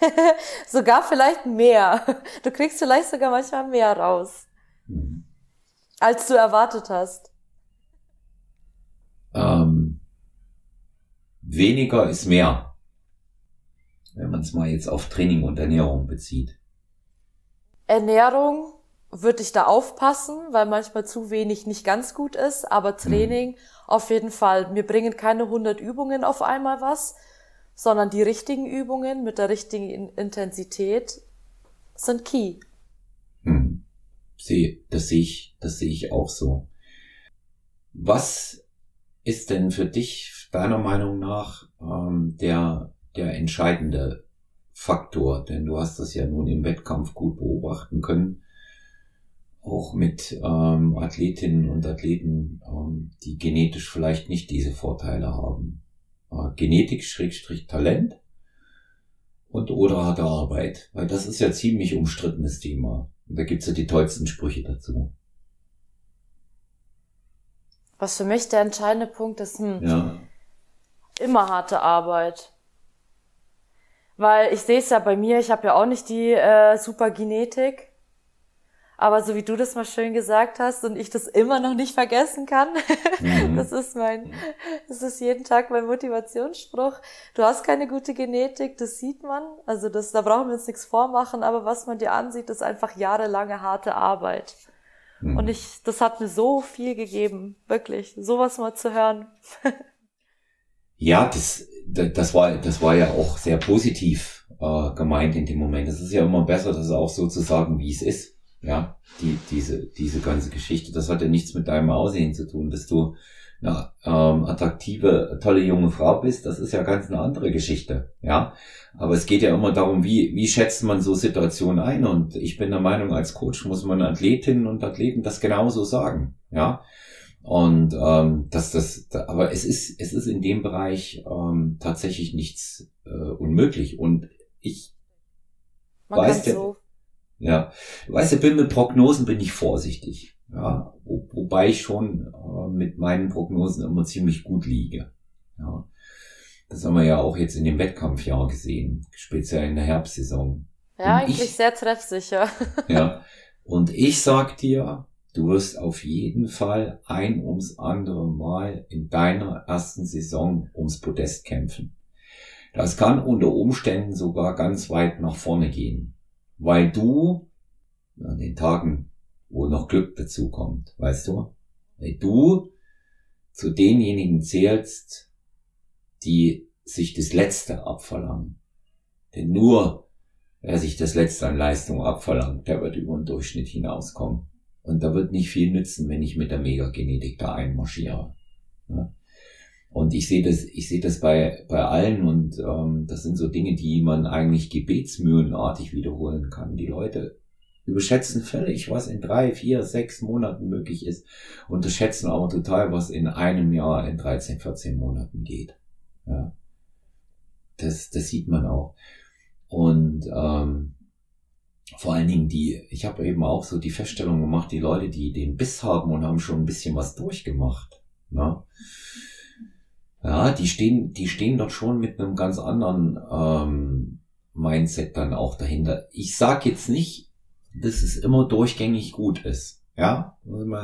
[SPEAKER 3] sogar vielleicht mehr. Du kriegst vielleicht sogar manchmal mehr raus, mhm. als du erwartet hast.
[SPEAKER 1] Ähm, weniger ist mehr, wenn man es mal jetzt auf Training und Ernährung bezieht.
[SPEAKER 3] Ernährung würde ich da aufpassen, weil manchmal zu wenig nicht ganz gut ist, aber mhm. Training mhm. auf jeden Fall. Mir bringen keine 100 Übungen auf einmal was, sondern die richtigen Übungen mit der richtigen Intensität sind key.
[SPEAKER 1] Hm. das sehe ich, das sehe ich auch so. Was ist denn für dich deiner Meinung nach ähm, der der entscheidende Faktor, denn du hast das ja nun im Wettkampf gut beobachten können. auch mit ähm, Athletinnen und Athleten, ähm, die genetisch vielleicht nicht diese Vorteile haben. Äh, Genetik, Schrägstrich, Talent und oder harte Arbeit. Weil das ist ja ziemlich umstrittenes Thema. Und da gibt's ja die tollsten Sprüche dazu.
[SPEAKER 3] Was für mich der entscheidende Punkt ist, hm,
[SPEAKER 1] Ja,
[SPEAKER 3] immer harte Arbeit. Weil ich sehe es ja bei mir, ich habe ja auch nicht die äh, super Genetik. Aber so wie du das mal schön gesagt hast und ich das immer noch nicht vergessen kann,
[SPEAKER 1] Mhm.
[SPEAKER 3] das ist mein, das ist jeden Tag mein Motivationsspruch. Du hast keine gute Genetik, das sieht man. Also das, da brauchen wir uns nichts vormachen, aber was man dir ansieht, ist einfach jahrelange harte Arbeit.
[SPEAKER 1] Mhm.
[SPEAKER 3] Und ich, das hat mir so viel gegeben, wirklich, sowas mal zu hören.
[SPEAKER 1] Ja, das, da- das war, das war ja auch sehr positiv äh, gemeint in dem Moment. Es ist ja immer besser, das auch so zu sagen, wie es ist. Ja, die, diese, diese ganze Geschichte. Das hat ja nichts mit deinem Aussehen zu tun, dass du eine ähm, attraktive, tolle junge Frau bist. Das ist ja ganz eine andere Geschichte. Ja, aber es geht ja immer darum, wie, wie schätzt man so Situationen ein? Und ich bin der Meinung, als Coach muss man Athletinnen und Athleten das genauso sagen. Ja, und ähm, dass das, da- aber es ist, es ist in dem Bereich ähm, tatsächlich nichts äh, unmöglich. Und ich,
[SPEAKER 3] Man kann
[SPEAKER 1] du-
[SPEAKER 3] so,
[SPEAKER 1] ja, weißt du, bin mit Prognosen bin ich vorsichtig. Ja, wo, wobei ich schon äh, mit meinen Prognosen immer ziemlich gut liege. Ja, das haben wir ja auch jetzt in dem Wettkampfjahr gesehen, speziell in der Herbstsaison.
[SPEAKER 3] ja,
[SPEAKER 1] Und
[SPEAKER 3] eigentlich
[SPEAKER 1] ich-
[SPEAKER 3] sehr treffsicher.
[SPEAKER 1] Ja, und ich sag dir, du wirst auf jeden Fall ein ums andere Mal in deiner ersten Saison ums Podest kämpfen. Das kann unter Umständen sogar ganz weit nach vorne gehen, weil du an den Tagen, wo noch Glück dazu kommt, weißt du, weil du zu denjenigen zählst, die sich das Letzte abverlangen. Denn nur wer sich das Letzte an Leistung abverlangt, der wird über den Durchschnitt hinauskommen. Und da wird nicht viel nützen, wenn ich mit der Megagenetik da einmarschiere. Ja? Und ich sehe das, ich sehe das bei, bei allen und ähm, das sind so Dinge, die man eigentlich gebetsmühlenartig wiederholen kann. Die Leute überschätzen völlig, was in drei, vier, sechs Monaten möglich ist, unterschätzen aber total, was in einem Jahr, in 13, 14 Monaten geht. Ja. Das, das sieht man auch. Und ähm, vor allen Dingen die, ich habe eben auch so die Feststellung gemacht, die Leute, die den Biss haben und haben schon ein bisschen was durchgemacht, ne? Ja, die stehen, die stehen dort schon mit einem ganz anderen ähm, Mindset dann auch dahinter. Ich sag jetzt nicht, dass es immer durchgängig gut ist. Ja,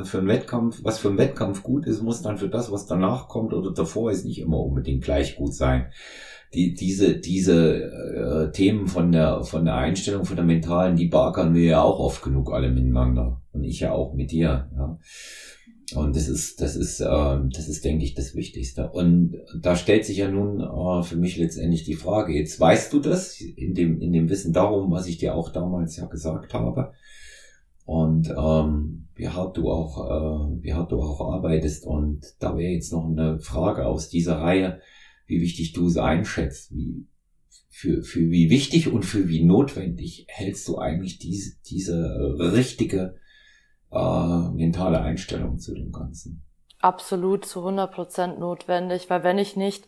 [SPEAKER 1] für einen Wettkampf, was für einen Wettkampf gut ist, muss dann für das, was danach kommt oder davor ist, nicht immer unbedingt gleich gut sein die, diese, diese äh, Themen von der, von der Einstellung, von der mentalen, die beackern wir ja auch oft genug alle miteinander. Und ich ja auch mit dir, ja. Und das ist, das ist, ähm, das ist, denke ich, das Wichtigste. Und da stellt sich ja nun äh, für mich letztendlich die Frage, jetzt weißt du das in dem, in dem Wissen darum, was ich dir auch damals ja gesagt habe. Und ähm, wie hart du auch, äh, wie hart du auch arbeitest. Und da wäre jetzt noch eine Frage aus dieser Reihe, wie wichtig du es einschätzt, wie, für, für wie wichtig und für wie notwendig hältst du eigentlich diese, diese richtige äh, mentale Einstellung zu dem Ganzen?
[SPEAKER 3] Absolut zu 100% notwendig, weil wenn ich nicht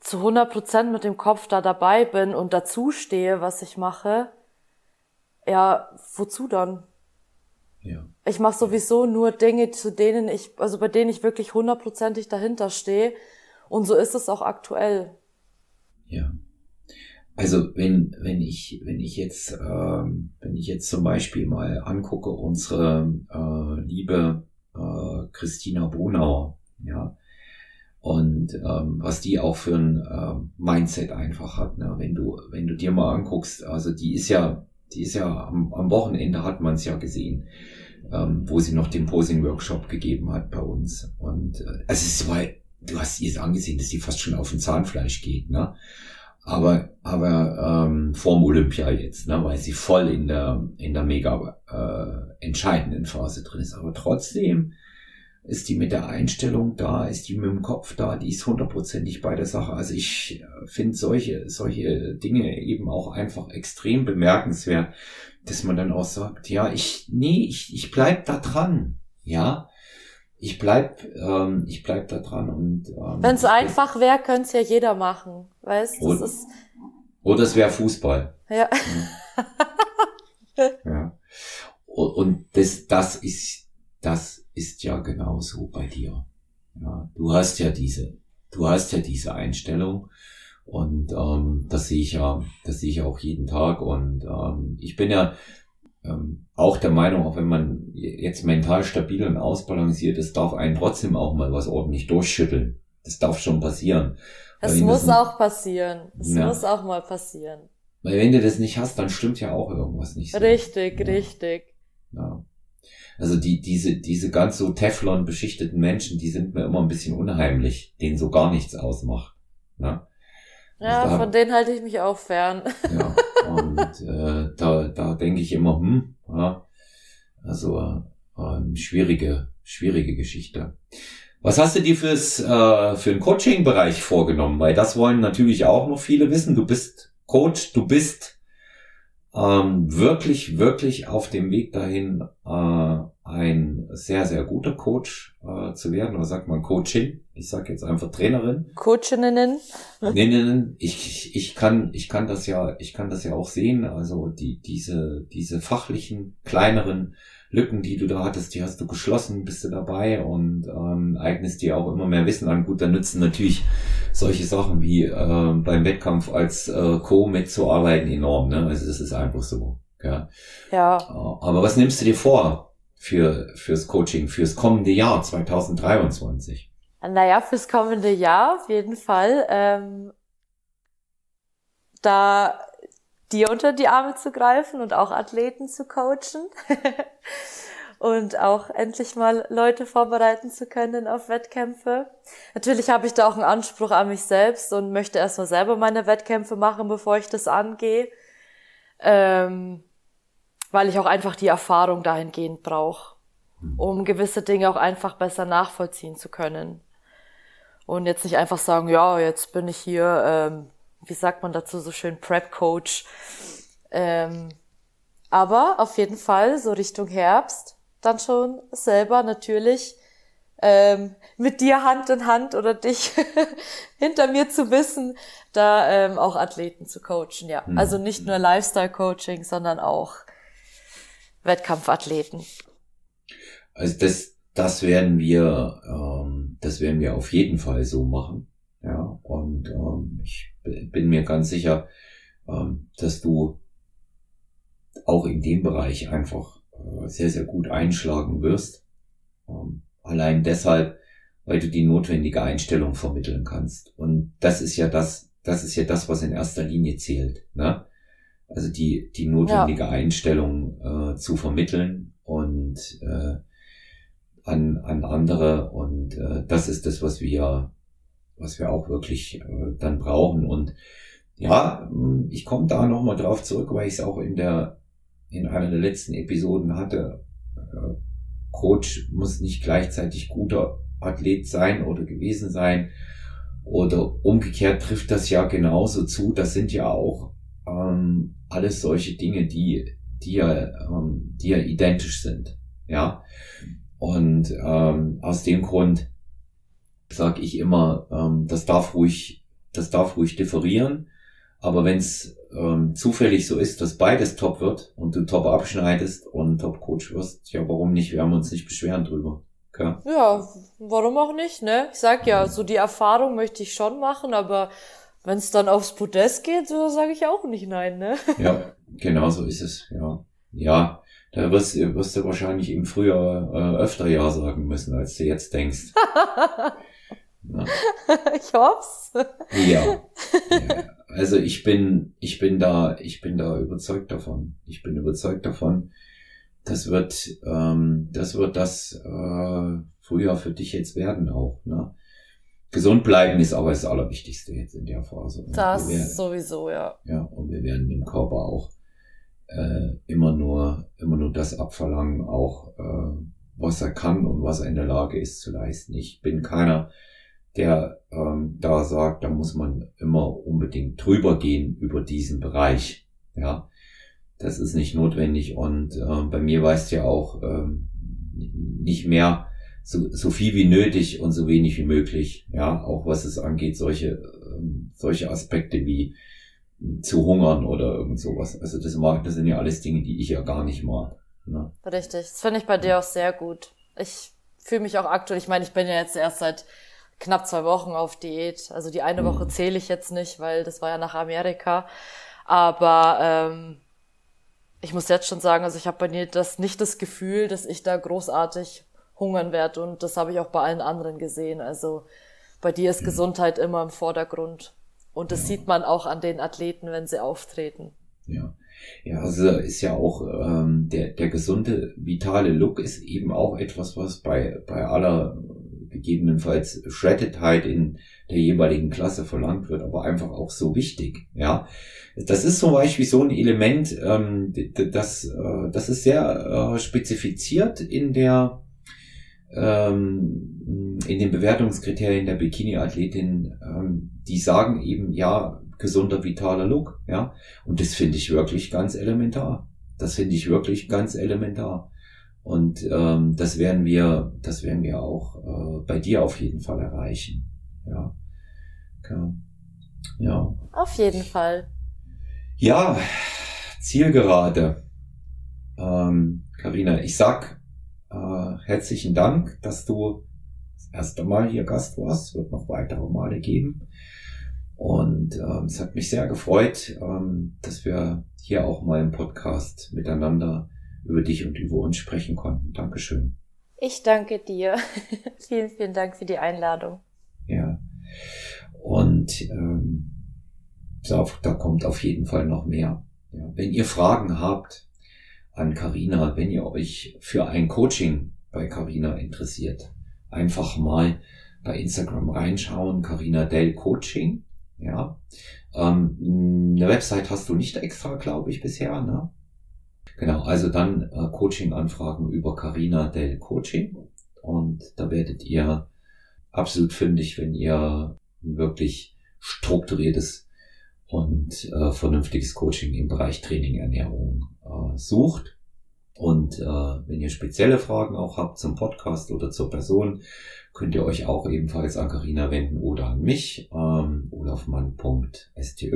[SPEAKER 3] zu 100% mit dem Kopf da dabei bin und dazu stehe, was ich mache, ja, wozu dann?
[SPEAKER 1] Ja.
[SPEAKER 3] Ich mache sowieso nur Dinge, zu denen ich, also bei denen ich wirklich hundertprozentig dahinter stehe. Und so ist es auch aktuell.
[SPEAKER 1] Ja. Also wenn, wenn ich, wenn ich jetzt, ähm, wenn ich jetzt zum Beispiel mal angucke, unsere äh, liebe äh, Christina Brunauer, ja, und ähm, was die auch für ein äh, Mindset einfach hat, ne? wenn du, wenn du dir mal anguckst, also die ist ja, die ist ja am, am Wochenende hat man es ja gesehen, ähm, wo sie noch den Posing-Workshop gegeben hat bei uns. Und äh, also es war, du hast ihr angesehen, dass sie fast schon auf dem Zahnfleisch geht, ne? Aber, aber ähm, vorm Olympia jetzt, ne, weil sie voll in der in der mega äh, entscheidenden Phase drin ist. Aber trotzdem ist die mit der Einstellung da, ist die mit dem Kopf da, die ist hundertprozentig bei der Sache. Also ich äh, finde solche, solche Dinge eben auch einfach extrem bemerkenswert, dass man dann auch sagt, ja, ich, nee, ich, ich bleib da dran, ja. Ich bleib, ähm, ich bleib da dran und
[SPEAKER 3] ähm, wenn es einfach wäre, könnte es ja jeder machen, weißt?
[SPEAKER 1] Das ist oder es wäre Fußball.
[SPEAKER 3] Ja.
[SPEAKER 1] ja. ja. Und das, das ist, das ist ja genauso bei dir. Ja, du hast ja diese, du hast ja diese Einstellung und ähm, das sehe ich ja, das sehe ich auch jeden Tag und ähm, ich bin ja ähm, auch der Meinung, auch wenn man jetzt mental stabil und ausbalanciert ist, darf einen trotzdem auch mal was ordentlich durchschütteln. Das darf schon passieren.
[SPEAKER 3] Es muss auch passieren. Es ja. muss auch mal passieren.
[SPEAKER 1] Weil wenn du das nicht hast, dann stimmt ja auch irgendwas nicht
[SPEAKER 3] so. Richtig, ja. richtig.
[SPEAKER 1] Ja. Also die, diese, diese ganz so Teflon beschichteten Menschen, die sind mir immer ein bisschen unheimlich, denen so gar nichts ausmacht. Ne?
[SPEAKER 3] Ja, also da, von denen halte ich mich auch fern.
[SPEAKER 1] Ja, und äh, da, da denke ich immer, hm, ja, also äh, schwierige, schwierige Geschichte. Was hast du dir fürs äh, für den Coaching-Bereich vorgenommen? Weil das wollen natürlich auch noch viele wissen. Du bist Coach, du bist ähm, wirklich, wirklich auf dem Weg dahin, äh, ein sehr, sehr guter Coach äh, zu werden. Oder sagt man Coachin? Ich sag jetzt einfach Trainerin.
[SPEAKER 3] Coachinnen.
[SPEAKER 1] Nein, ich, ich kann, ich kann das ja, ich kann das ja auch sehen. Also die, diese, diese fachlichen, kleineren Lücken, die du da hattest, die hast du geschlossen, bist du dabei und ähm, eignest dir auch immer mehr Wissen an. Gut, dann nützen natürlich solche Sachen wie äh, beim Wettkampf als äh, Co mitzuarbeiten enorm. Ne? Also das ist einfach so. Ja.
[SPEAKER 3] ja.
[SPEAKER 1] Aber was nimmst du dir vor für fürs Coaching fürs kommende Jahr 2023?
[SPEAKER 3] Naja, fürs kommende Jahr auf jeden Fall. Ähm, da dir unter die Arme zu greifen und auch Athleten zu coachen und auch endlich mal Leute vorbereiten zu können auf Wettkämpfe. Natürlich habe ich da auch einen Anspruch an mich selbst und möchte erstmal selber meine Wettkämpfe machen, bevor ich das angehe, ähm, weil ich auch einfach die Erfahrung dahingehend brauche, um gewisse Dinge auch einfach besser nachvollziehen zu können. Und jetzt nicht einfach sagen, ja, jetzt bin ich hier ähm, wie sagt man dazu so schön, Prep-Coach. Ähm, aber auf jeden Fall so Richtung Herbst dann schon selber natürlich ähm, mit dir Hand in Hand oder dich hinter mir zu wissen, da ähm, auch Athleten zu coachen, ja. Mhm. Also nicht nur Lifestyle-Coaching, sondern auch Wettkampfathleten.
[SPEAKER 1] Also das, das werden wir, ähm, das werden wir auf jeden Fall so machen. Ja, und ähm, ich bin mir ganz sicher, ähm, dass du auch in dem Bereich einfach sehr, sehr gut einschlagen wirst. Ähm, allein deshalb, weil du die notwendige Einstellung vermitteln kannst. Und das ist ja das, das ist ja das, was in erster Linie zählt. Ne? Also die, die notwendige ja. Einstellung äh, zu vermitteln und äh, an, an andere. Und äh, das ist das, was wir was wir auch wirklich äh, dann brauchen. Und ja, ich komme da nochmal drauf zurück, weil ich es auch in der in einer der letzten Episoden hatte. Äh, Coach muss nicht gleichzeitig guter Athlet sein oder gewesen sein. Oder umgekehrt trifft das ja genauso zu. Das sind ja auch ähm, alles solche Dinge, die, die ja, ähm, die ja identisch sind. Ja. Und ähm, aus dem Grund sage ich immer, ähm, das darf ruhig, das darf ruhig differieren. Aber wenn es ähm, zufällig so ist, dass beides top wird und du top abschneidest und top Coach wirst, ja, warum nicht? Wir haben uns nicht beschweren drüber. Okay.
[SPEAKER 3] Ja, warum auch nicht, ne? Ich sag ja, so die Erfahrung möchte ich schon machen, aber wenn es dann aufs Podest geht, so sage ich auch nicht nein, ne?
[SPEAKER 1] Ja, genau so ist es, ja. Ja, da wirst, wirst du wahrscheinlich im Frühjahr äh, öfter Ja sagen müssen, als du jetzt denkst.
[SPEAKER 3] Ich hoff's.
[SPEAKER 1] Ja. ja. Also ich bin, ich bin da, ich bin da überzeugt davon. Ich bin überzeugt davon, das wird, ähm, das wird das äh, Frühjahr für dich jetzt werden auch. Ne? Gesund bleiben ist aber das Allerwichtigste jetzt in der Phase.
[SPEAKER 3] Und das werden, sowieso, ja.
[SPEAKER 1] Ja, und wir werden dem Körper auch äh, immer nur, immer nur das abverlangen, auch äh, was er kann und was er in der Lage ist zu leisten. Ich bin keiner, der ähm, da sagt, da muss man immer unbedingt drüber gehen über diesen Bereich. Ja, das ist nicht notwendig und äh, bei mir weißt ja auch ähm, nicht mehr so, so viel wie nötig und so wenig wie möglich. Ja, auch was es angeht, solche ähm, solche Aspekte wie zu hungern oder irgend sowas. Also das mag, das sind ja alles Dinge, die ich ja gar nicht mag. Ne?
[SPEAKER 3] Richtig, das finde ich bei dir auch sehr gut. Ich fühle mich auch aktuell, ich meine, ich bin ja jetzt erst seit knapp zwei Wochen auf Diät. Also die eine mhm. Woche zähle ich jetzt nicht, weil das war ja nach Amerika. Aber ähm, ich muss jetzt schon sagen, also ich habe bei dir das nicht das Gefühl, dass ich da großartig hungern werde. Und das habe ich auch bei allen anderen gesehen. Also bei dir ist mhm. Gesundheit immer im Vordergrund. Und das ja. sieht man auch an den Athleten, wenn sie auftreten.
[SPEAKER 1] Ja. Ja, also ist ja auch ähm, der, der gesunde, vitale Look ist eben auch etwas, was bei, bei aller gegebenenfalls Shreddedheit in der jeweiligen Klasse verlangt wird, aber einfach auch so wichtig. Ja, das ist zum Beispiel so ein Element, ähm, das, äh, das ist sehr äh, spezifiziert in der ähm, in den Bewertungskriterien der Bikini-Athletin, ähm, die sagen eben, ja, gesunder, vitaler Look, ja. Und das finde ich wirklich ganz elementar. Das finde ich wirklich ganz elementar. Und ähm, das werden wir, das werden wir auch äh, bei dir auf jeden Fall erreichen. Ja. Ja.
[SPEAKER 3] Auf jeden Fall.
[SPEAKER 1] Ja, Zielgerade. Ähm, Carina, ich sag äh, herzlichen Dank, dass du das erste Mal hier Gast warst. Es wird noch weitere Male geben. Und ähm, es hat mich sehr gefreut, ähm, dass wir hier auch mal im Podcast miteinander über dich und über uns sprechen konnten. Dankeschön.
[SPEAKER 3] Ich danke dir. vielen, vielen Dank für die Einladung.
[SPEAKER 1] Ja. Und ähm, da kommt auf jeden Fall noch mehr. Ja. Wenn ihr Fragen habt, an Carina, wenn ihr euch für ein Coaching bei Carina interessiert. Einfach mal bei Instagram reinschauen, Carina Dell Coaching. Ja. Ähm, eine Website hast du nicht extra, glaube ich, bisher, ne? Genau, also dann äh, Coaching-Anfragen über Carina Dell Coaching. Und da werdet ihr absolut fündig, wenn ihr wirklich strukturiertes und äh, vernünftiges Coaching im Bereich Training, Ernährung äh, sucht. Und äh, wenn ihr spezielle Fragen auch habt zum Podcast oder zur Person, könnt ihr euch auch ebenfalls an Carina wenden oder an mich, ähm, olafmann.sty,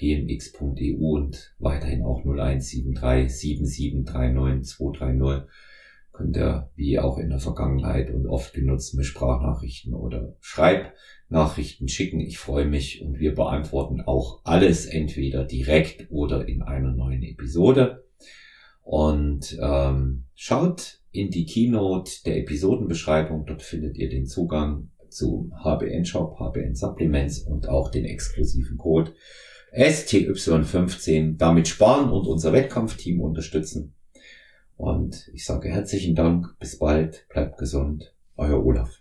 [SPEAKER 1] personal-trainer.gmx.eu und weiterhin auch 0173 7739 230 könnt ihr, wie auch in der Vergangenheit und oft genutzt, mit Sprachnachrichten oder Schreibnachrichten schicken. Ich freue mich und wir beantworten auch alles entweder direkt oder in einer neuen Episode. Und ähm, schaut in die Keynote der Episodenbeschreibung, dort findet ihr den Zugang zum HBN Shop, HBN Supplements und auch den exklusiven Code STY15. Damit sparen und unser Wettkampfteam unterstützen. Und ich sage herzlichen Dank, bis bald, bleibt gesund, euer Olaf.